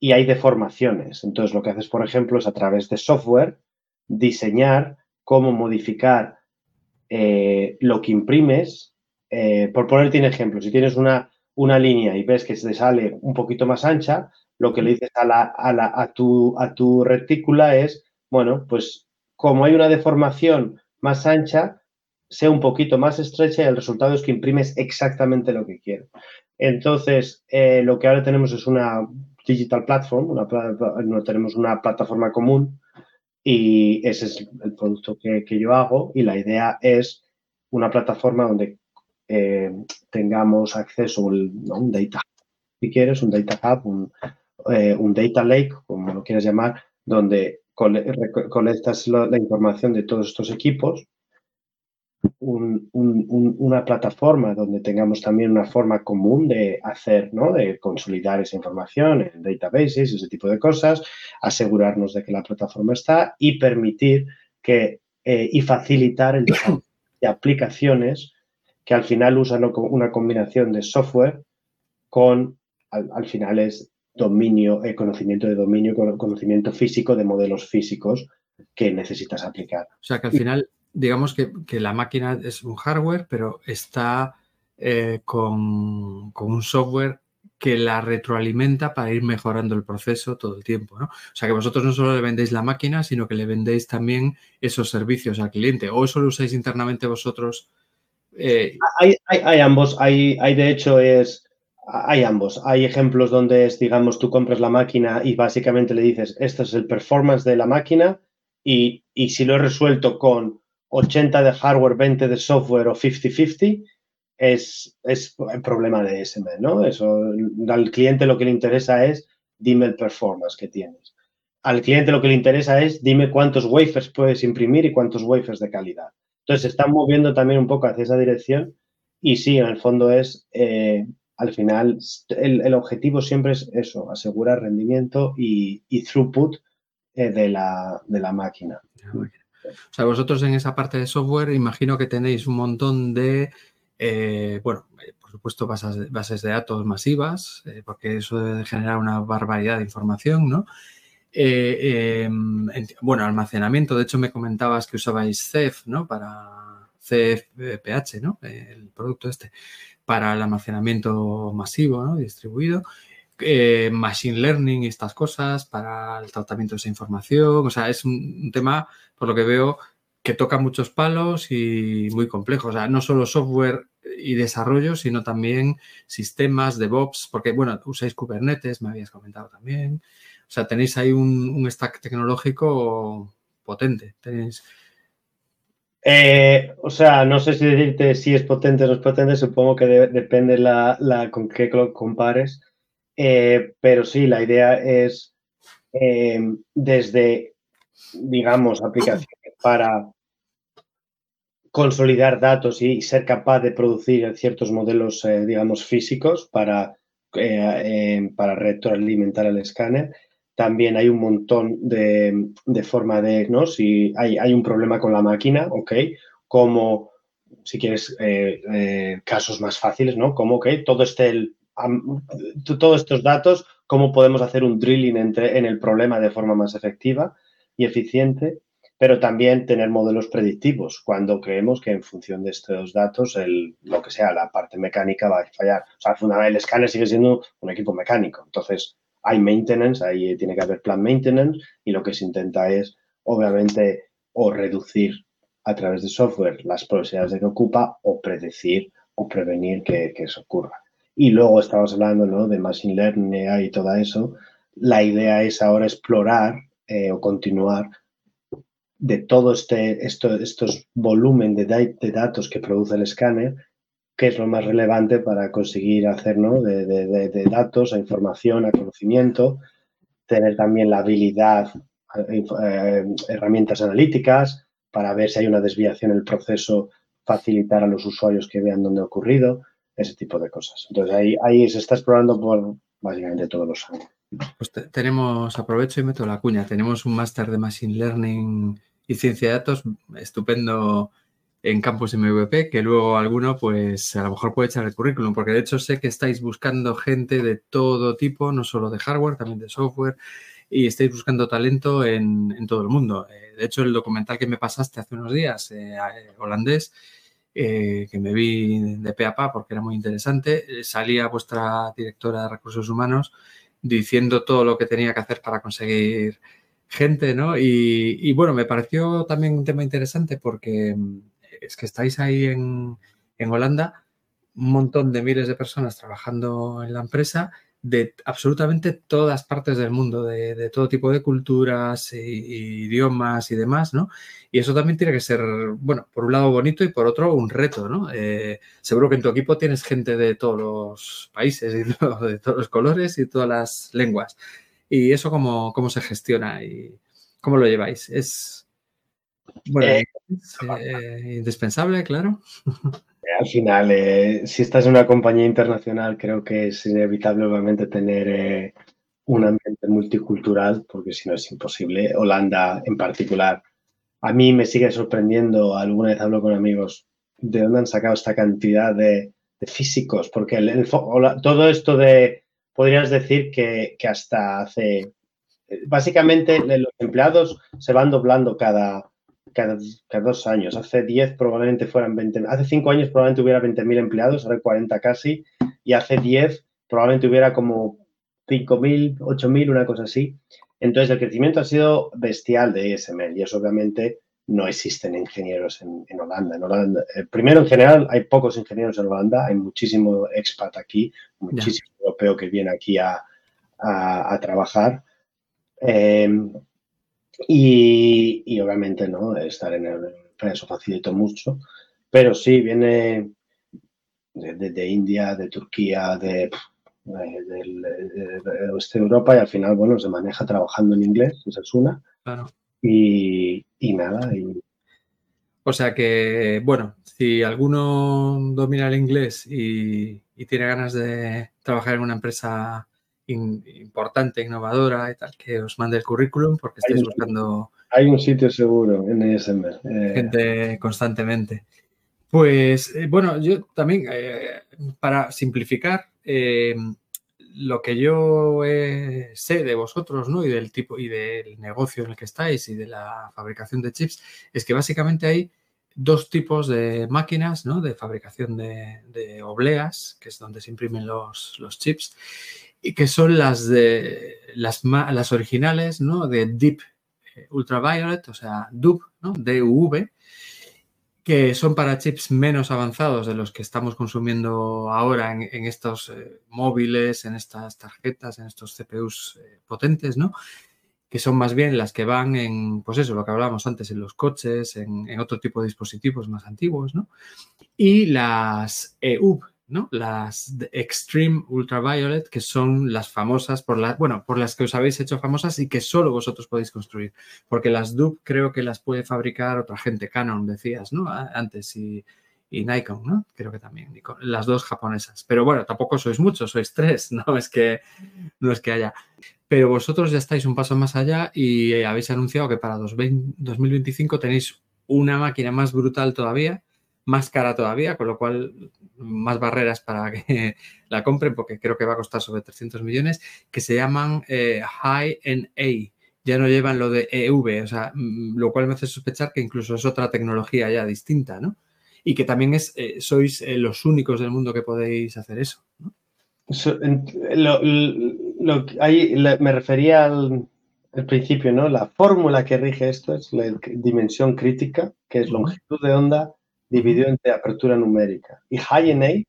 y hay deformaciones. Entonces, lo que haces, por ejemplo, es a través de software diseñar cómo modificar eh, lo que imprimes. Eh, por ponerte un ejemplo, si tienes una, una línea y ves que se sale un poquito más ancha, lo que le dices a, la, a, la, a, tu, a tu retícula es, bueno, pues como hay una deformación más ancha, sea un poquito más estrecha y el resultado es que imprimes exactamente lo que quieres. Entonces, eh, lo que ahora tenemos es una digital platform, una, tenemos una plataforma común y ese es el producto que, yo hago y la idea es una plataforma donde eh, tengamos acceso a un data, si quieres, un data hub, eh, un data lake, como lo quieras llamar, donde colectas la información de todos estos equipos una plataforma donde tengamos también una forma común de hacer, ¿no? de consolidar esa información en databases, ese tipo de cosas, asegurarnos de que la plataforma está y permitir que eh, y facilitar el desarrollo de aplicaciones que al final usan una combinación de software con, al, final es dominio, eh, conocimiento de dominio, conocimiento físico de modelos físicos que necesitas aplicar. O sea que al final digamos que, la máquina es un hardware, pero está eh, con, un software que la retroalimenta para ir mejorando el proceso todo el tiempo. ¿no? O sea que vosotros no solo le vendéis la máquina, sino que le vendéis también esos servicios al cliente. ¿O eso lo usáis internamente vosotros? Eh, hay, ambos. Hay, hay de hecho es. Hay ambos. Hay ejemplos donde es, digamos, tú compras la máquina y básicamente le dices, este es el performance de la máquina y, y si lo he resuelto con 80 de hardware, 20 de software o 50-50, es, es el problema de SM, ¿no? Eso, al cliente lo que le interesa es dime el performance que tienes. Al cliente lo que le interesa es, dime cuántos wafers puedes imprimir y cuántos wafers de calidad. Entonces, se están moviendo también un poco hacia esa dirección y sí, en el fondo es, eh, al final, el, objetivo siempre es eso, asegurar rendimiento y, throughput eh, de, la, de la máquina. O sea, vosotros en esa parte de software imagino que tenéis un montón de, eh, bueno, por supuesto, bases, de datos masivas, porque eso debe generar una barbaridad de información, ¿no? Em, bueno, almacenamiento, de hecho me comentabas que usabais CEF, ¿no? Para CFPH, ¿no? El producto este, para el almacenamiento masivo, ¿no? Distribuido. Eh, machine learning y estas cosas para el tratamiento de esa información. O sea, es un, tema, por lo que veo, que toca muchos palos y muy complejo. O sea, no solo software y desarrollo, sino también sistemas, DevOps, porque, bueno, usáis Kubernetes, me habías comentado también. O sea, tenéis ahí un, stack tecnológico potente. Eh, o sea, no sé si decirte si es potente o no es potente, supongo que depende la, con qué lo compares, eh, pero sí, la idea es eh, desde, digamos, aplicaciones para consolidar datos y ser capaz de producir ciertos modelos, digamos, físicos para, para retroalimentar el escáner también hay un montón de, de forma de, ¿no? Si hay, hay, un problema con la máquina, ok, como, si quieres, eh, eh, casos más fáciles, ¿no? Como, ok, todo este, todos estos datos, cómo podemos hacer un drilling entre, en el problema de forma más efectiva y eficiente, pero también tener modelos predictivos cuando creemos que en función de estos datos, el, lo que sea, la parte mecánica va a fallar. O sea, el escáner sigue siendo un equipo mecánico. Entonces, hay maintenance, ahí tiene que haber plan maintenance y lo que se intenta es, obviamente, o reducir a través de software las probabilidades de que ocupa o predecir o prevenir que, eso ocurra. Y luego estamos hablando ¿no? de Machine Learning y todo eso. La idea es ahora explorar eh, o continuar de todo este esto, estos volumen de, de datos que produce el escáner qué es lo más relevante para conseguir hacer de, datos a información, a conocimiento, tener también la habilidad, eh, eh, herramientas analíticas para ver si hay una desviación en el proceso, facilitar a los usuarios que vean dónde ha ocurrido, ese tipo de cosas. Entonces ahí, ahí se está explorando por básicamente todos los años. Pues tenemos, aprovecho y meto la cuña, tenemos un máster de Machine Learning y Ciencia de Datos estupendo en Campus MVP, que luego alguno pues a lo mejor puede echar el currículum, porque de hecho sé que estáis buscando gente de todo tipo, no solo de hardware, también de software, y estáis buscando talento en, todo el mundo. Eh, de hecho, el documental que me pasaste hace unos días, eh, eh, que me vi de pe a pa porque era muy interesante, salía vuestra directora de recursos humanos diciendo todo lo que tenía que hacer para conseguir gente, ¿no? Y, y bueno, me pareció también un tema interesante porque es que estáis ahí en, Holanda, un montón de miles de personas trabajando en la empresa de absolutamente todas partes del mundo, de, todo tipo de culturas, e, idiomas y demás, ¿no? Y eso también tiene que ser, bueno, por un lado bonito y por otro un reto, ¿no? Eh, seguro que en tu equipo tienes gente de todos los países y de todos los colores y todas las lenguas. ¿Y eso cómo, cómo se gestiona y cómo lo lleváis? Es, bueno, eh, eh, indispensable, claro. Al final, eh, si estás en una compañía internacional, creo que es inevitable, obviamente, tener un ambiente multicultural, porque si no es imposible. Holanda, en particular, a mí me sigue sorprendiendo. Alguna vez hablo con amigos de dónde han sacado esta cantidad de, físicos, porque todo esto de, podrías decir que, que hasta hace básicamente los empleados se van doblando cada, cada, dos años. Hace 10 probablemente fueran 20, hace 5 años probablemente hubiera 20.000 empleados, ahora 40 casi, y hace 10 probablemente hubiera como 5.000, 8.000, una cosa así. Entonces el crecimiento ha sido bestial de ESML y eso obviamente no existen ingenieros en, Holanda. En Holanda eh, primero, en general, hay pocos ingenieros en Holanda, hay muchísimo expat aquí, muchísimo europeo que viene aquí a, a, trabajar. Eh, y, obviamente, ¿no? Estar en el eso facilitó mucho. Pero sí, viene de, India, de Turquía, de del, oeste de Europa y al final, bueno, se maneja trabajando en inglés, esa es una. Claro. Y, y nada. Y... O sea que, bueno, si alguno domina el inglés y, y tiene ganas de trabajar en una empresa importante, innovadora y tal, que os mande el currículum porque estáis buscando... Hay un sitio seguro en ESM. Eh. Gente constantemente. Pues eh, bueno, yo también, eh, para simplificar, lo que yo sé de vosotros ¿no? y del tipo y del negocio en el que estáis y de la fabricación de chips, es que básicamente hay dos tipos de máquinas ¿no? de fabricación de, obleas, que es donde se imprimen los, los chips, y que son las de las, las originales, ¿no? De Deep eh, Ultraviolet, o sea, DUV. DUV, que son para chips menos avanzados de los que estamos consumiendo ahora en, estos eh, móviles, en estas tarjetas, en estos CPUs eh, potentes, ¿no? que son más bien las que van en, pues eso, lo que hablábamos antes, en los coches, en, otro tipo de dispositivos más antiguos, ¿no? Y las EUV, ¿no? Las Extreme Ultraviolet, que son las famosas por las, bueno, por las que os habéis hecho famosas y que solo vosotros podéis construir. Porque las DUB creo que las puede fabricar otra gente, Canon, decías, ¿no? Antes y, y Nikon, ¿no? Creo que también, las dos japonesas. Pero bueno, tampoco sois muchos, sois tres, no es que, no es que haya. Pero vosotros ya estáis un paso más allá y habéis anunciado que para 2025 tenéis una máquina más brutal todavía, más cara todavía, con lo cual más barreras para que la compren, porque creo que va a costar sobre 300 millones, que se llaman eh, High NA. Ya no llevan lo de EV, o sea, mm, lo cual me hace sospechar que incluso es otra tecnología ya distinta, ¿no? Y que también es, eh, sois eh, los únicos del mundo que podéis hacer eso, ¿no? me refería al, principio, ¿no? La fórmula que rige esto es la dimensión crítica, que es longitud de onda dividido entre apertura numérica. Y high NA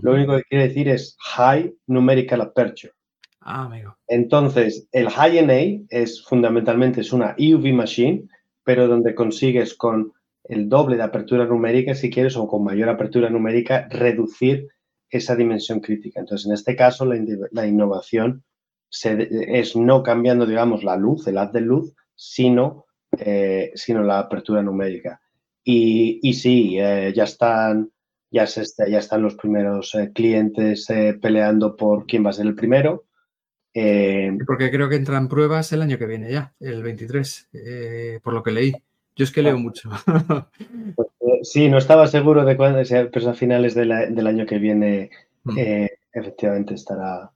lo único que quiere decir es high numerical aperture. Ah, amigo. Entonces, el high NA es fundamentalmente es una EUV machine, pero donde consigues con el doble de apertura numérica, si quieres, o con mayor apertura numérica, reducir esa dimensión crítica. Entonces, en este caso, la, innovación es no cambiando, digamos, la luz, el haz de luz, sino, eh, sino la apertura numérica. Y, y sí, eh, ya están ya, se, ya están los primeros eh, clientes peleando por quién va a ser el primero. Porque creo que entran pruebas el año que viene ya, el 23, por lo que leí. Yo es que leo mucho. Pues, eh, sí, no estaba seguro de cuándo, pero a finales del año que viene mm. eh, efectivamente estará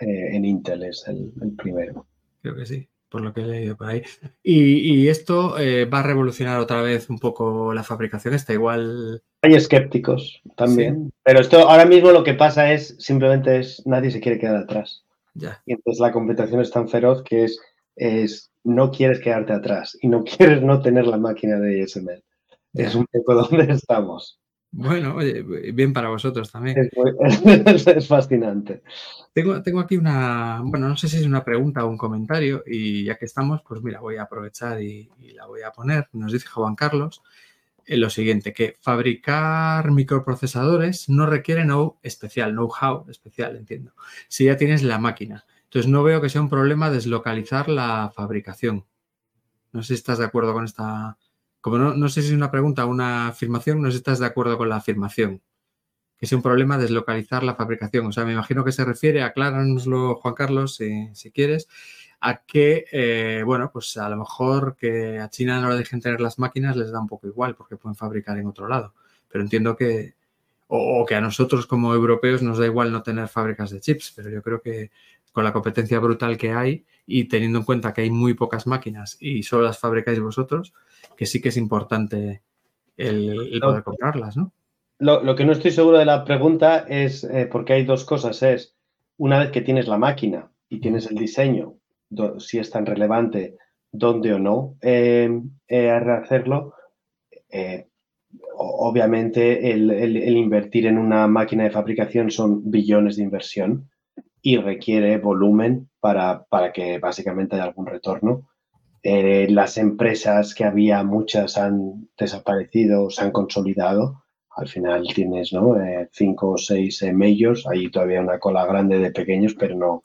eh, en Intel, es el, primero. Creo que sí, por lo que he leído por ahí. Y, esto va a revolucionar otra vez un poco la fabricación, está igual. Hay escépticos también, pero esto ahora mismo lo que pasa es simplemente es nadie se quiere quedar atrás. Ya. Y entonces la competición es tan feroz que es, es no quieres quedarte atrás y no quieres no tener la máquina de ASML. Es un poco donde estamos. Bueno, oye, bien para vosotros también. Es, fascinante. Tengo, tengo, aquí una, bueno, no sé si es una pregunta o un comentario y ya que estamos, pues mira, voy a aprovechar y, la voy a poner. Nos dice Juan Carlos en lo siguiente, que fabricar microprocesadores no requiere know especial, know-how especial, entiendo, si ya tienes la máquina. Entonces no veo que sea un problema deslocalizar la fabricación. No sé si estás de acuerdo con esta... Como no, sé si es una pregunta o una afirmación, no sé si estás de acuerdo con la afirmación. Que sea un problema deslocalizar la fabricación. O sea, me imagino que se refiere, acláranoslo Juan Carlos, si, quieres, a que, eh, bueno, pues a lo mejor que a China no le dejen tener las máquinas les da un poco igual porque pueden fabricar en otro lado. Pero entiendo que, o, que a nosotros como europeos nos da igual no tener fábricas de chips, pero yo creo que con la competencia brutal que hay y teniendo en cuenta que hay muy pocas máquinas y solo las fabricáis vosotros, que sí que es importante el, poder comprarlas, ¿no? Lo, que no estoy seguro de la pregunta es, eh, porque hay dos cosas, es una vez que tienes la máquina y tienes el diseño, si es tan relevante, dónde o no eh, eh hacerlo, eh, obviamente el, invertir en una máquina de fabricación son billones de inversión y requiere volumen para, para que básicamente haya algún retorno. Eh, las empresas que había, muchas han desaparecido, se han consolidado. al final tienes ¿no? cinco o seis majors, ahí todavía una cola grande de pequeños, pero no.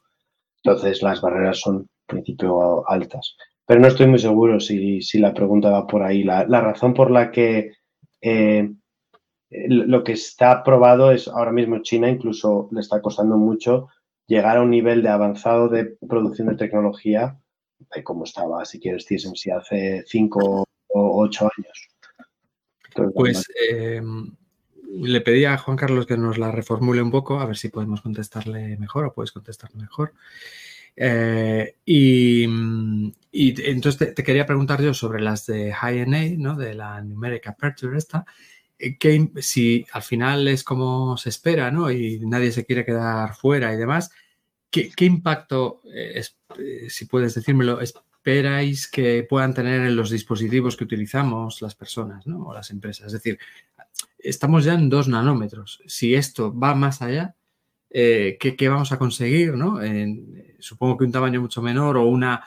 Entonces las barreras son en principio altas. Pero no estoy muy seguro si, la pregunta va por ahí. La, razón por la que lo que está probado es ahora mismo China incluso le está costando mucho llegar a un nivel de avanzado de producción de tecnología como estaba, si quieres, TSMC hace cinco o ocho años. pues eh, le pedí a Juan Carlos que nos la reformule un poco, a ver si podemos contestarle mejor o puedes contestarle mejor. Eh, y, entonces te, quería preguntar yo sobre las de High NA, ¿no? De la Numeric Aperture esta. Eh, que si al final es como se espera, ¿no? Y nadie se quiere quedar fuera y demás, ¿qué, impacto, eh, eh, si puedes decírmelo, esperáis que puedan tener en los dispositivos que utilizamos las personas, ¿no? O las empresas. Es decir, estamos ya en dos nanómetros. Si esto va más allá, ¿qué, vamos a conseguir, ¿no? supongo que un tamaño mucho menor o una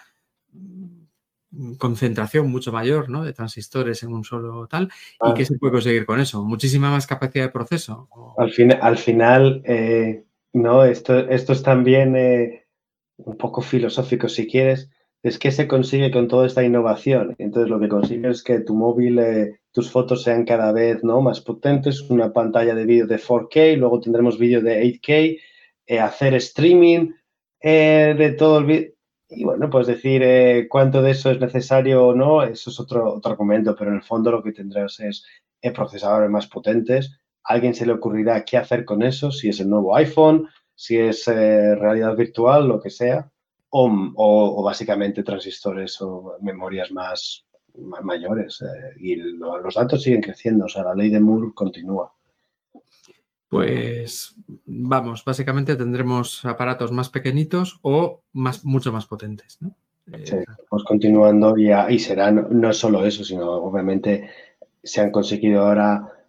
concentración mucho mayor ¿no? de transistores en un solo tal. ¿Y ah. qué se puede conseguir con eso? ¿Muchísima más capacidad de proceso? Al, al final, eh, no, esto, esto es también eh, un poco filosófico si quieres. Es que se consigue con toda esta innovación. Entonces lo que consigues es que tu móvil, eh, tus fotos sean cada vez ¿no? más potentes, una pantalla de vídeo de 4K, luego tendremos vídeo de 8K, hacer streaming de todo el vídeo y bueno, pues decir eh, cuánto de eso es necesario o no, eso es otro, otro argumento, pero en el fondo lo que tendrás es eh, procesadores más potentes. A alguien se le ocurrirá qué hacer con eso, si es el nuevo iPhone, si es eh, realidad virtual, lo que sea, o, o, básicamente transistores o memorias más, mayores. y los datos siguen creciendo, o sea, la ley de Moore continúa. Pues vamos, básicamente tendremos aparatos más pequeñitos o más, mucho más potentes. ¿no? Sí, vamos continuando y, y será no, solo eso, sino obviamente se han conseguido ahora,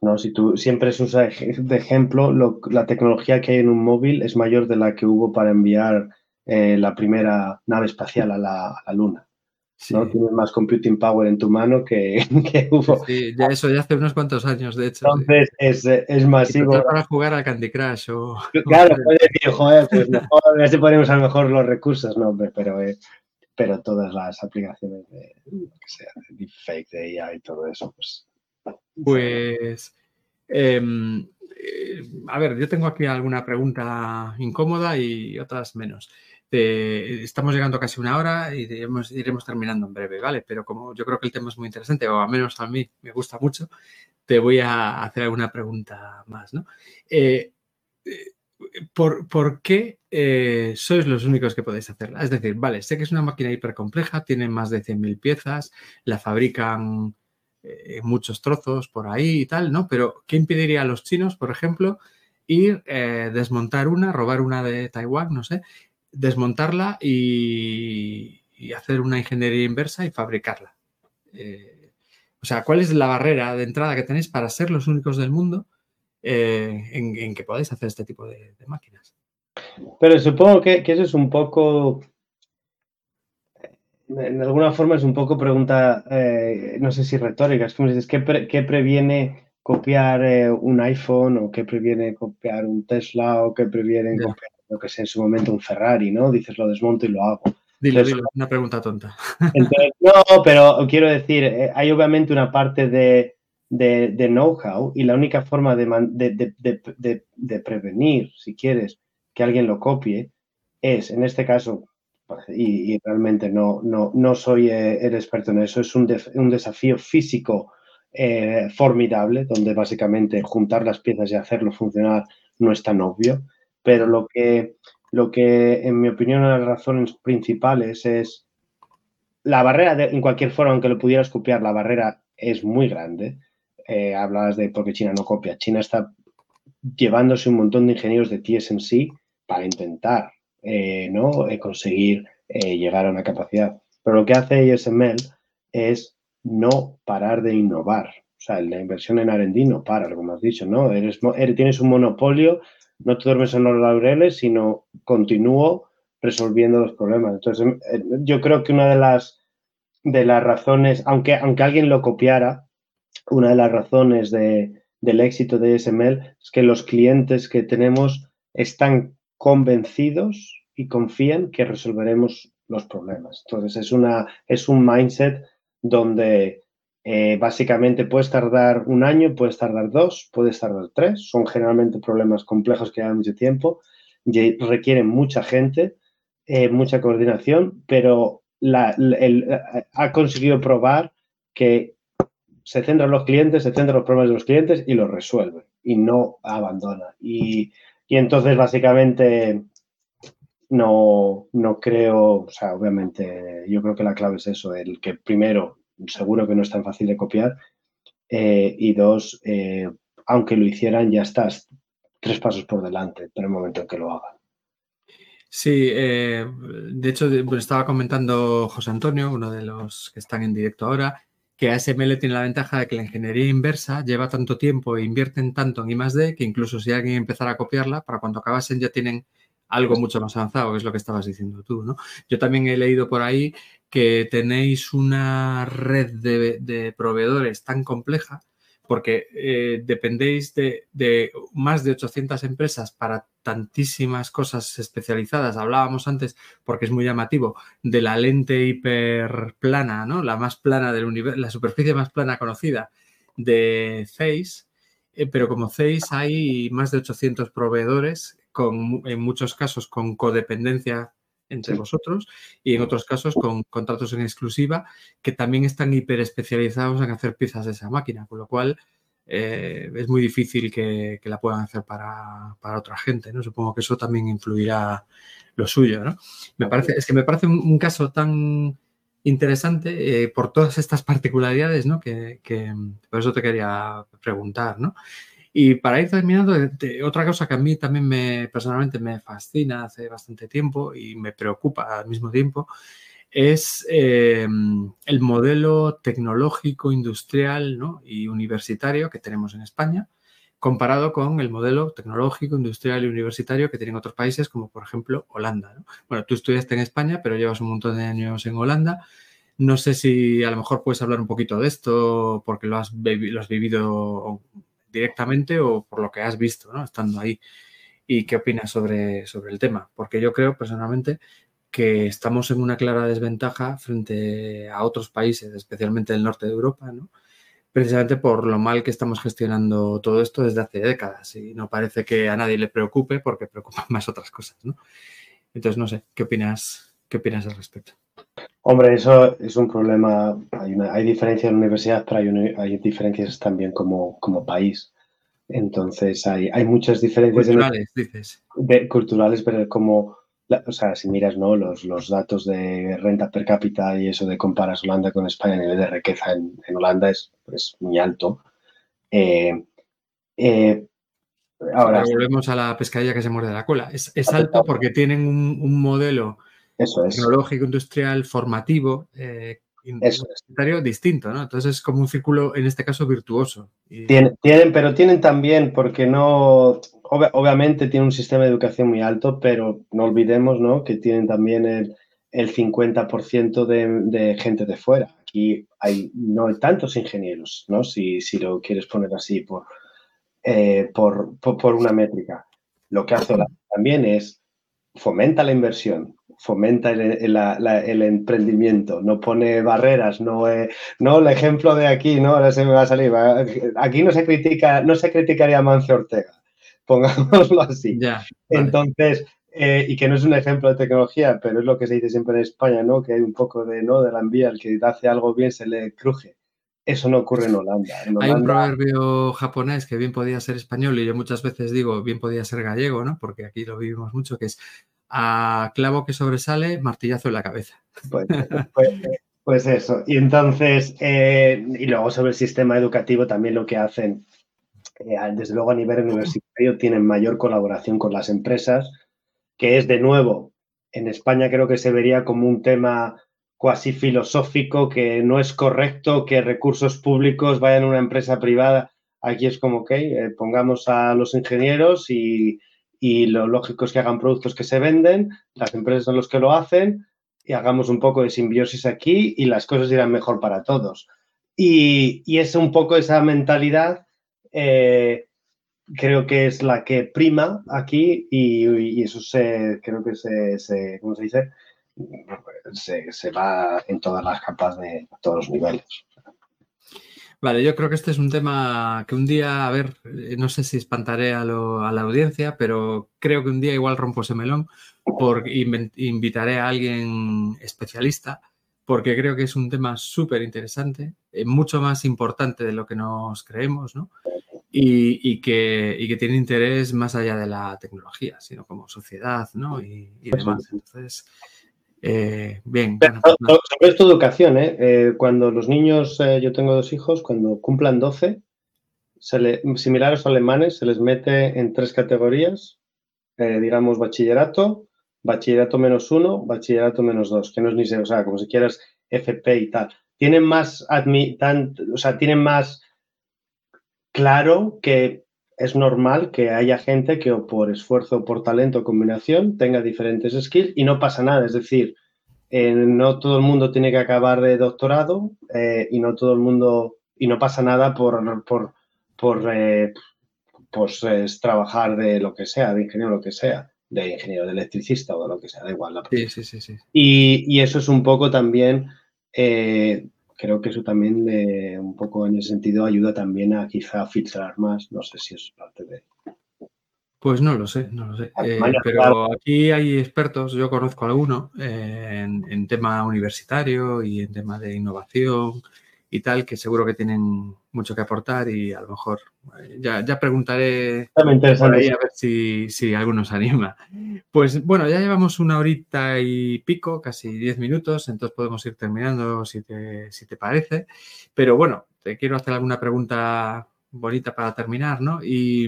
¿no? Si tú siempre usas de ejemplo, la tecnología que hay en un móvil es mayor de la que hubo para enviar eh, la primera nave espacial a la Luna. ¿no? Tienes más computing power en tu mano que, que hubo. Sí, ya eso ya hace unos cuantos años, de hecho. Entonces es, es masivo. Para jugar al Candy Crush o... Claro, puedes decir, joder, pues mejor, a si ponemos a lo mejor los recursos, no, pero, eh, pero todas las aplicaciones de, que sea, de deepfake, de IA y todo eso, pues... Pues... Em, eh, a ver, yo tengo aquí alguna pregunta incómoda y otras menos estamos llegando casi una hora y iremos, terminando en breve, ¿vale? Pero como yo creo que el tema es muy interesante, o al menos a mí me gusta mucho, te voy a hacer alguna pregunta más, ¿no? Eh, eh, ¿por, qué sois los únicos que podéis hacerla? Es decir, vale, sé que es una máquina hiper compleja, tiene más de 100.000 piezas, la fabrican en muchos trozos por ahí y tal, ¿no? Pero ¿qué impediría a los chinos, por ejemplo, ir, desmontar una, robar una de Taiwán, no sé, desmontarla y, hacer una ingeniería inversa y fabricarla. Eh, o sea, ¿cuál es la barrera de entrada que tenéis para ser los únicos del mundo eh, en, que podáis hacer este tipo de, máquinas? Pero supongo que, eso es un poco, en alguna forma es un poco pregunta, eh, no sé si retórica, es como dices, ¿qué, previene copiar un iPhone o qué previene copiar un Tesla o qué previene copiar lo que sé, en su momento un Ferrari, ¿no? Dices, lo desmonto y lo hago. Dilo, dilo, una pregunta tonta. no, pero quiero decir, eh, hay obviamente una parte de, know-how y la única forma de, prevenir, si quieres, que alguien lo copie, es, en este caso, y, realmente no, no, no soy eh, el experto en eso, es un, un desafío físico eh, formidable, donde básicamente juntar las piezas y hacerlo funcionar no es tan obvio pero lo que, lo que en mi opinión, las razones principales es la barrera, en cualquier forma, aunque lo pudieras copiar, la barrera es muy grande. Eh, hablabas de por qué China no copia. China está llevándose un montón de ingenieros de TSMC para intentar eh, ¿no? Eh, conseguir llegar a una capacidad. Pero lo que hace ASML es no parar de innovar. O sea, la inversión en R&D no para, como has dicho, ¿no? Eres, tienes un monopolio no te duermes en los laureles, sino continúo resolviendo los problemas. Entonces, em, eh, yo creo que una de las, de las razones, aunque, aunque alguien lo copiara, una de las razones de, del éxito de SML es que los clientes que tenemos están convencidos y confían que resolveremos los problemas. Entonces, es, una, es un mindset donde eh, básicamente puedes tardar un año, puedes tardar dos, puedes tardar tres. Son generalmente problemas complejos que llevan mucho tiempo, y requieren mucha gente, eh, mucha coordinación, pero ha conseguido probar que se centra en los clientes, se centra en los problemas de los clientes y los resuelve y no abandona. Y, entonces, básicamente, no, no creo, o sea, obviamente, yo creo que la clave es eso, el que primero, seguro que no es tan fácil de copiar, eh, y dos, eh, aunque lo hicieran, ya estás tres pasos por delante, pero el momento en que lo hagan. Sí, eh, de hecho, estaba comentando José Antonio, uno de los que están en directo ahora, que ASML tiene la ventaja de que la ingeniería inversa lleva tanto tiempo e invierten tanto en I+.D. que incluso si alguien empezara a copiarla, para cuando acabasen ya tienen algo mucho más avanzado, que es lo que estabas diciendo tú, ¿no? Yo también he leído por ahí que tenéis una red de proveedores tan compleja porque eh, dependéis de, más de 800 empresas para tantísimas cosas especializadas. Hablábamos antes, porque es muy llamativo, de la lente hiperplana, ¿no? La más plana del universo, la superficie más plana conocida de Zeiss, eh, pero como Zeiss hay más de 800 proveedores, en muchos casos con codependencia entre vosotros y en otros casos con contratos en exclusiva que también están hiper especializados en hacer piezas de esa máquina, con lo cual eh, es muy difícil que, la puedan hacer para, otra gente, ¿no? Supongo que eso también influirá lo suyo, ¿no? Me parece, es que me parece un, caso tan interesante eh, por todas estas particularidades, ¿no? Que, que, por eso te quería preguntar, ¿no? Y para ir terminando, otra cosa que a mí también me personalmente me fascina hace bastante tiempo y me preocupa al mismo tiempo, es em, el modelo tecnológico, industrial y universitario que tenemos en España, comparado con el modelo tecnológico, industrial y universitario que tienen otros países, como por ejemplo Holanda. Bueno, tú estudiaste en España, pero llevas un montón de años en Holanda. No sé si a lo mejor puedes hablar un poquito de esto porque lo has vivido directamente o por lo que has visto. Estando ahí. ¿Y qué opinas sobre, sobre el tema? Porque yo creo personalmente que estamos en una clara desventaja frente a otros países, especialmente del norte de Europa, ¿no? precisamente por lo mal que estamos gestionando todo esto desde hace décadas y no parece que a nadie le preocupe porque preocupan más otras cosas. ¿no? Entonces, no sé, ¿qué opinas, qué opinas al respecto? Hombre, eso es un problema. Hay, hay diferencias en universidad, pero hay, hay diferencias también como, como país. Entonces, hay, hay muchas diferencias. Culturales, dices. culturales, pero como, o sea, si miras ¿no? los, los datos de renta per cápita y eso de comparas Holanda con España, el nivel de riqueza en, Holanda es, muy alto. Eh, eh, ahora volvemos a la pescadilla que se muerde la cola. Es, alto porque tienen un modelo eso es. tecnológico, industrial, formativo, eh, distinto, ¿no? Entonces es como un círculo, en este caso, virtuoso. Tienen, pero tienen también, porque no, obviamente tienen un sistema de educación muy alto, pero no olvidemos, ¿no? Que tienen también el, 50% de, gente de fuera. Aquí hay, no hay tantos ingenieros, ¿no? Si, lo quieres poner así por, eh, por, por, una métrica. Lo que hace también es fomenta la inversión, fomenta el, emprendimiento, no pone barreras, no, no el ejemplo de aquí, ¿no? Ahora se me va a salir. Aquí no se critica, no se criticaría a Mancio Ortega, pongámoslo así. Entonces, eh, y que no es un ejemplo de tecnología, pero es lo que se dice siempre en España, ¿no? Que hay un poco de, ¿no? De la envía, el que hace algo bien se le cruje. Eso no ocurre en Holanda. Hay un proverbio japonés que bien podía ser español y yo muchas veces digo bien podía ser gallego, ¿no? Porque aquí lo vivimos mucho, que es a clavo que sobresale, martillazo en la cabeza. Pues, pues, pues eso. Y entonces, eh, y luego sobre el sistema educativo también lo que hacen, eh, desde luego a nivel universitario, tienen mayor colaboración con las empresas, que es de nuevo, en España creo que se vería como un tema cuasi filosófico, que no es correcto que recursos públicos vayan a una empresa privada. Aquí es como, que eh, pongamos a los ingenieros y, y lo lógico es que hagan productos que se venden, las empresas son los que lo hacen y hagamos un poco de simbiosis aquí y las cosas irán mejor para todos. Y, es un poco esa mentalidad eh, creo que es la que prima aquí y, eso se, creo que se, se ¿cómo se dice? Se, se, va en todas las capas de todos los niveles. Vale, yo creo que este es un tema que un día, a ver, eh, no sé si espantaré a, la audiencia, pero creo que un día igual rompo ese melón porque invitaré a alguien especialista porque creo que es un tema súper interesante, eh, mucho más importante de lo que nos creemos, ¿no? Y, que, y, que, tiene interés más allá de la tecnología, sino como sociedad, ¿no? Y, y demás. Entonces, eh, bien. Bueno, pues sobre esto educación, ¿eh? ¿eh? cuando los niños, yo tengo dos hijos, cuando cumplan 12, se le, similar a los alemanes, se les mete en tres categorías, digamos bachillerato, bachillerato menos uno, bachillerato menos dos, que no es ni se, o sea, como si quieras FP y tal. Tienen más, o sea, tienen más claro que es normal que haya gente que o por esfuerzo o por talento o combinación tenga diferentes skills y no pasa nada. Es decir, eh, no todo el mundo tiene que acabar de doctorado eh, y no todo el mundo, y no pasa nada por, por, por eh, pues, trabajar de lo que sea, de ingeniero, lo que sea, de ingeniero, de electricista o de lo que sea, da igual. sí, sí, sí, sí. Y, y, eso es un poco también creo que eso también un poco en ese sentido ayuda también a quizá filtrar más. No sé si es parte de... Pues no lo sé, no lo sé. Eh, pero aquí hay expertos, yo conozco alguno eh, en, tema universitario y en tema de innovación y tal, que seguro que tienen mucho que aportar y a lo mejor eh, ya, ya preguntaré por ahí a ver si, si alguno se anima. Pues bueno, ya llevamos una horita y pico, casi diez minutos, entonces podemos ir terminando si te, si te parece. Pero bueno, te quiero hacer alguna pregunta bonita para terminar, ¿no? Y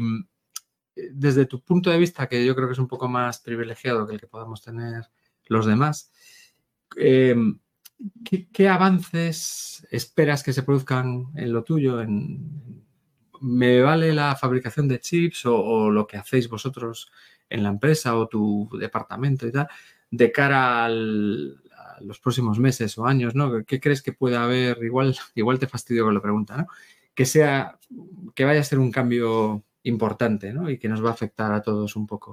eh, desde tu punto de vista, que yo creo que es un poco más privilegiado que el que podamos tener los demás, eh, ¿Qué, avances esperas que se produzcan en lo tuyo? ¿Me vale la fabricación de chips o, lo que hacéis vosotros en la empresa o tu departamento y tal, de cara a los próximos meses o años? ¿no? ¿Qué crees que puede haber? Igual, igual te fastidio con la pregunta, ¿no? Que sea, que vaya a ser un cambio importante, ¿no? Y que nos va a afectar a todos un poco,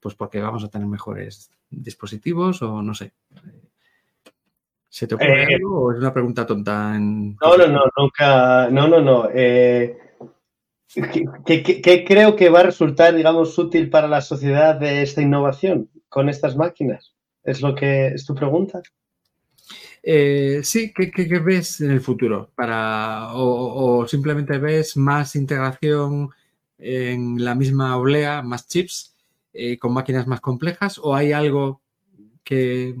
pues porque vamos a tener mejores dispositivos o no sé. ¿Se te ocurre eh, algo o es una pregunta tonta? No, no, no, nunca. No, no, no. Eh, ¿qué, creo que va a resultar, digamos, útil para la sociedad de esta innovación con estas máquinas? ¿Es lo que es tu pregunta? Eh, sí, ¿qué, ves en el futuro? Para, o, simplemente ves más integración en la misma oblea, más chips, con máquinas más complejas? ¿O hay algo que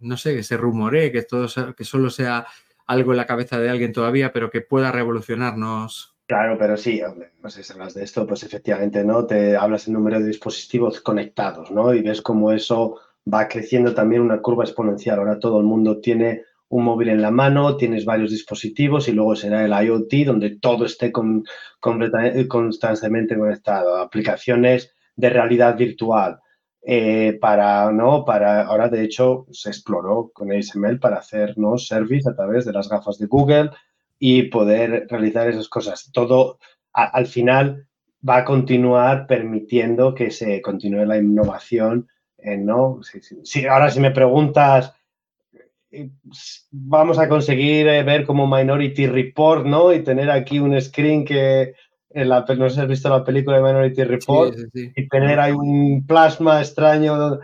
no sé, que se rumoree, que, todo, que solo sea algo en la cabeza de alguien todavía, pero que pueda revolucionarnos. Claro, pero sí, no sé si hablas de esto, pues efectivamente, ¿no? Te hablas del número de dispositivos conectados, ¿no? Y ves cómo eso va creciendo también una curva exponencial. Ahora todo el mundo tiene un móvil en la mano, tienes varios dispositivos y luego será el IoT donde todo esté constantemente conectado. Aplicaciones de realidad virtual, eh, para, ¿no? Para, ahora de hecho se exploró con ASML para hacer, ¿no? Service a través de las gafas de Google y poder realizar esas cosas. Todo al final va a continuar permitiendo que se continúe la innovación, ¿no? Si, ahora si me preguntas, eh, vamos a conseguir eh, ver como Minority Report, ¿no? Y tener aquí un screen que la, no sé si has visto la película de Minority Report, y tener ahí un plasma extraño,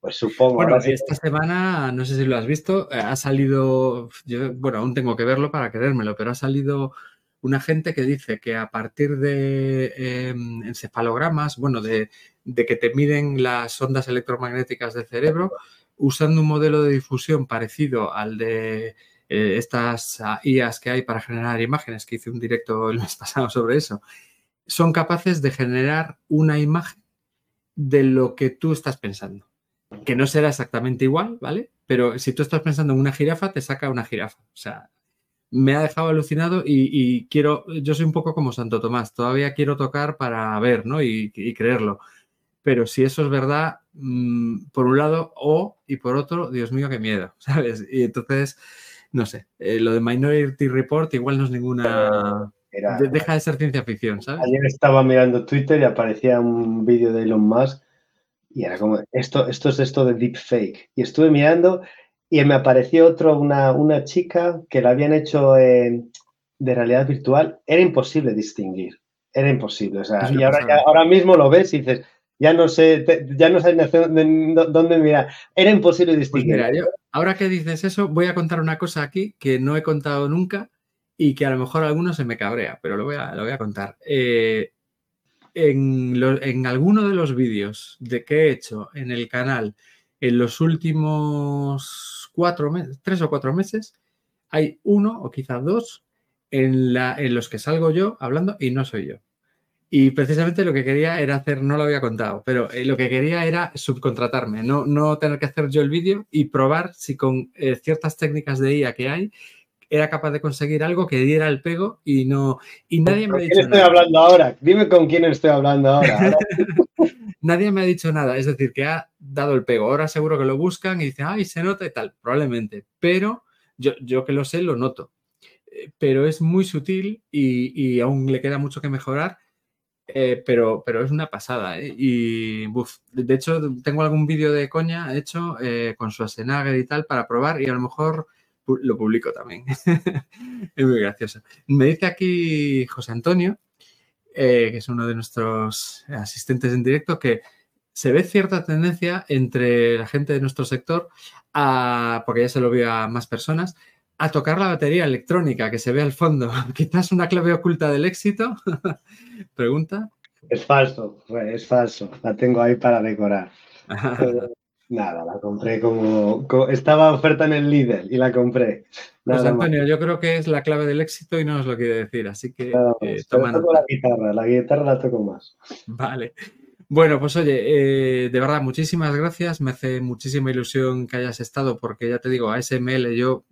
pues supongo. Bueno, esta semana, no sé si lo has visto, eh, ha salido, bueno, aún tengo que verlo para creérmelo, pero ha salido una gente que dice que a partir de em, encefalogramas, bueno, de, que te miden las ondas electromagnéticas del cerebro, usando un modelo de difusión parecido al de eh, estas ah, IAs que hay para generar imágenes, que hice un directo el mes pasado sobre eso, son capaces de generar una imagen de lo que tú estás pensando. Que no será exactamente igual, ¿vale? Pero si tú estás pensando en una jirafa, te saca una jirafa. O sea, me ha dejado alucinado y, quiero, yo soy un poco como Santo Tomás, todavía quiero tocar para ver, ¿no? Y, creerlo. Pero si eso es verdad, mm, por un lado, o, y por otro, Dios mío, qué miedo, ¿sabes? Y entonces, no sé, eh, lo de Minority Report igual no es ninguna deja de ser ciencia ficción, ¿sabes? Ayer estaba mirando Twitter y aparecía un vídeo de Elon Musk y era como, esto, esto es esto de deepfake. Y estuve mirando y me apareció otro, una, una chica que la habían hecho de realidad virtual. Era imposible distinguir. Era imposible. O sea, y ahora, ahora mismo lo ves y dices, ya no sé, ya no sabes dónde mirar. Era imposible pues distinguir. mira, yo, ahora que dices eso, voy a contar una cosa aquí que no he contado nunca y que a lo mejor a algunos se me cabrea, pero lo voy a, lo voy a contar. Eh, en, alguno de los vídeos de que he hecho en el canal en los últimos cuatro meses, tres o cuatro meses, hay uno o quizás dos en, la, en los que salgo yo hablando y no soy yo. Y precisamente lo que quería era hacer, no lo había contado, pero eh, lo que quería era subcontratarme, no, no tener que hacer yo el vídeo y probar si con eh, ciertas técnicas de IA que hay era capaz de conseguir algo que diera el pego y no y nadie me ha dicho quién estoy hablando ahora? Dime con quién estoy hablando ahora. nadie me ha dicho nada, es decir, que ha dado el pego. Ahora seguro que lo buscan y dicen, ay, se nota y tal, probablemente. Pero yo, yo que lo sé, lo noto. Eh, pero es muy sutil y, aún le queda mucho que mejorar. Eh, pero, pero es una pasada. ¿eh? Y de hecho, tengo algún vídeo de coña hecho con su Schwarzenegger y tal para probar y a lo mejor lo publico también. es muy gracioso. Me dice aquí José Antonio, eh, que es uno de nuestros asistentes en directo, que se ve cierta tendencia entre la gente de nuestro sector, a, porque ya se lo vio a más personas, a tocar la batería electrónica que se ve al fondo. Quizás una clave oculta del éxito. Pregunta. Es falso, es falso. La tengo ahí para decorar. Nada, la compré como, Estaba oferta en el líder y la compré. pues Antonio, yo creo que es la clave del éxito y no os lo quiere decir, así que eh, la guitarra, la guitarra la toco más. Vale. Bueno, pues oye, eh, de verdad, muchísimas gracias. Me hace muchísima ilusión que hayas estado, porque ya te digo, ASML, yo,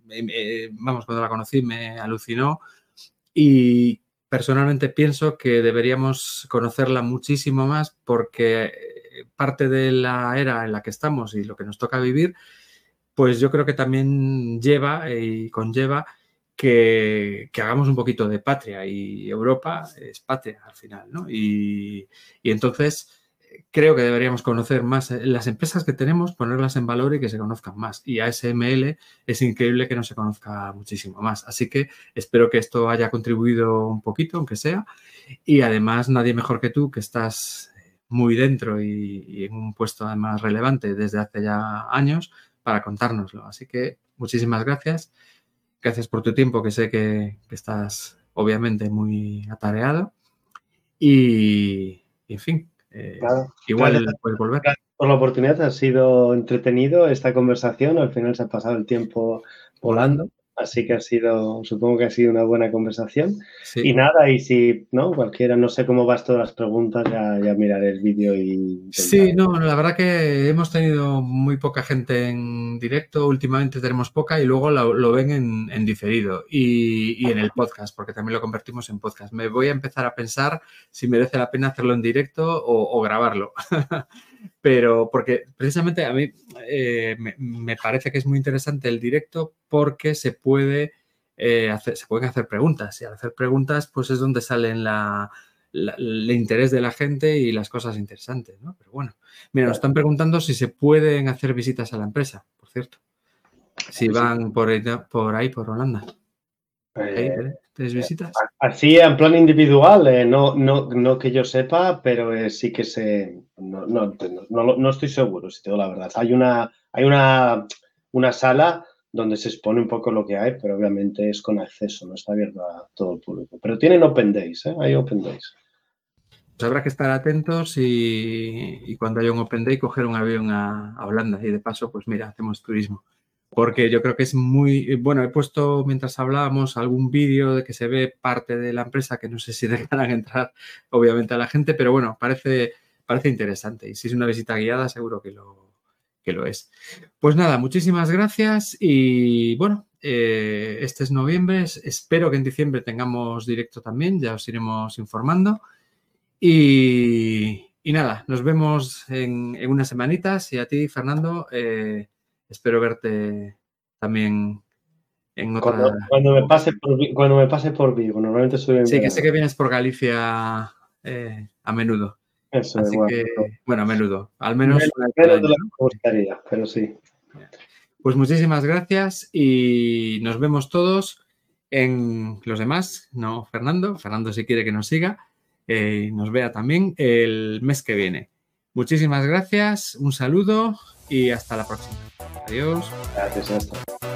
vamos, cuando la conocí me alucinó y personalmente pienso que deberíamos conocerla muchísimo más porque parte de la era en la que estamos y lo que nos toca vivir, pues yo creo que también lleva y conlleva que, hagamos un poquito de patria y Europa es patria al final, ¿no? Y, entonces creo que deberíamos conocer más las empresas que tenemos, ponerlas en valor y que se conozcan más. Y ASML es increíble que no se conozca muchísimo más. Así que espero que esto haya contribuido un poquito, aunque sea. Y además, nadie mejor que tú, que estás muy dentro y, en un puesto además relevante desde hace ya años para contárnoslo. Así que muchísimas gracias. Gracias por tu tiempo, que sé que, estás obviamente muy atareado. Y, en fin, eh, igual puedes volver. Gracias por la oportunidad, ha sido entretenido esta conversación. Al final se ha pasado el tiempo volando. Así que ha sido, supongo que ha sido una buena conversación. Y nada, y si no, cualquiera, no sé cómo vas todas las preguntas, ya, ya miraré el vídeo y. Sí, no, la verdad que hemos tenido muy poca gente en directo, últimamente tenemos poca y luego lo, ven en, diferido y, y, en el podcast, porque también lo convertimos en podcast. Me voy a empezar a pensar si merece la pena hacerlo en directo o, o grabarlo. pero porque precisamente a mí eh, me, parece que es muy interesante el directo porque se puede eh, hacer, se pueden hacer preguntas y al hacer preguntas pues es donde salen la, el interés de la gente y las cosas interesantes, ¿no? Pero bueno, mira, nos están preguntando si se pueden hacer visitas a la empresa, por cierto, si van por por, ahí, por Holanda. Eh, ¿Tienes visitas? Así en plan individual, eh, no, no, no, que yo sepa, pero eh, sí que se. No, no, no, estoy seguro, si tengo la verdad. Hay una, hay una, una sala donde se expone un poco lo que hay, pero obviamente es con acceso, no está abierto a todo el público. Pero tienen Open Days, ¿eh? hay Open Days. Pues habrá que estar atentos y, y, cuando haya un Open Day coger un avión a, a Holanda y de paso, pues mira, hacemos turismo porque yo creo que es muy, bueno, he puesto mientras hablábamos algún vídeo de que se ve parte de la empresa, que no sé si dejarán entrar obviamente a la gente, pero bueno, parece, parece interesante y si es una visita guiada seguro que lo, que lo es. Pues nada, muchísimas gracias y bueno, eh, este es noviembre, espero que en diciembre tengamos directo también, ya os iremos informando y, nada, nos vemos en, unas semanitas y a ti, Fernando. Eh, espero verte también en Cuando, cuando me pase por, cuando me pase por Vigo, normalmente en Sí, que sé que vienes por Galicia eh, a menudo. Eso es Así bueno. que, bueno, a menudo. Al menos me gustaría, pero sí. Pues muchísimas gracias y nos vemos todos en los demás, no Fernando, Fernando si quiere que nos siga eh, y nos vea también el mes que viene. Muchísimas gracias, un saludo y hasta la próxima. Adiós. Gracias, ya está.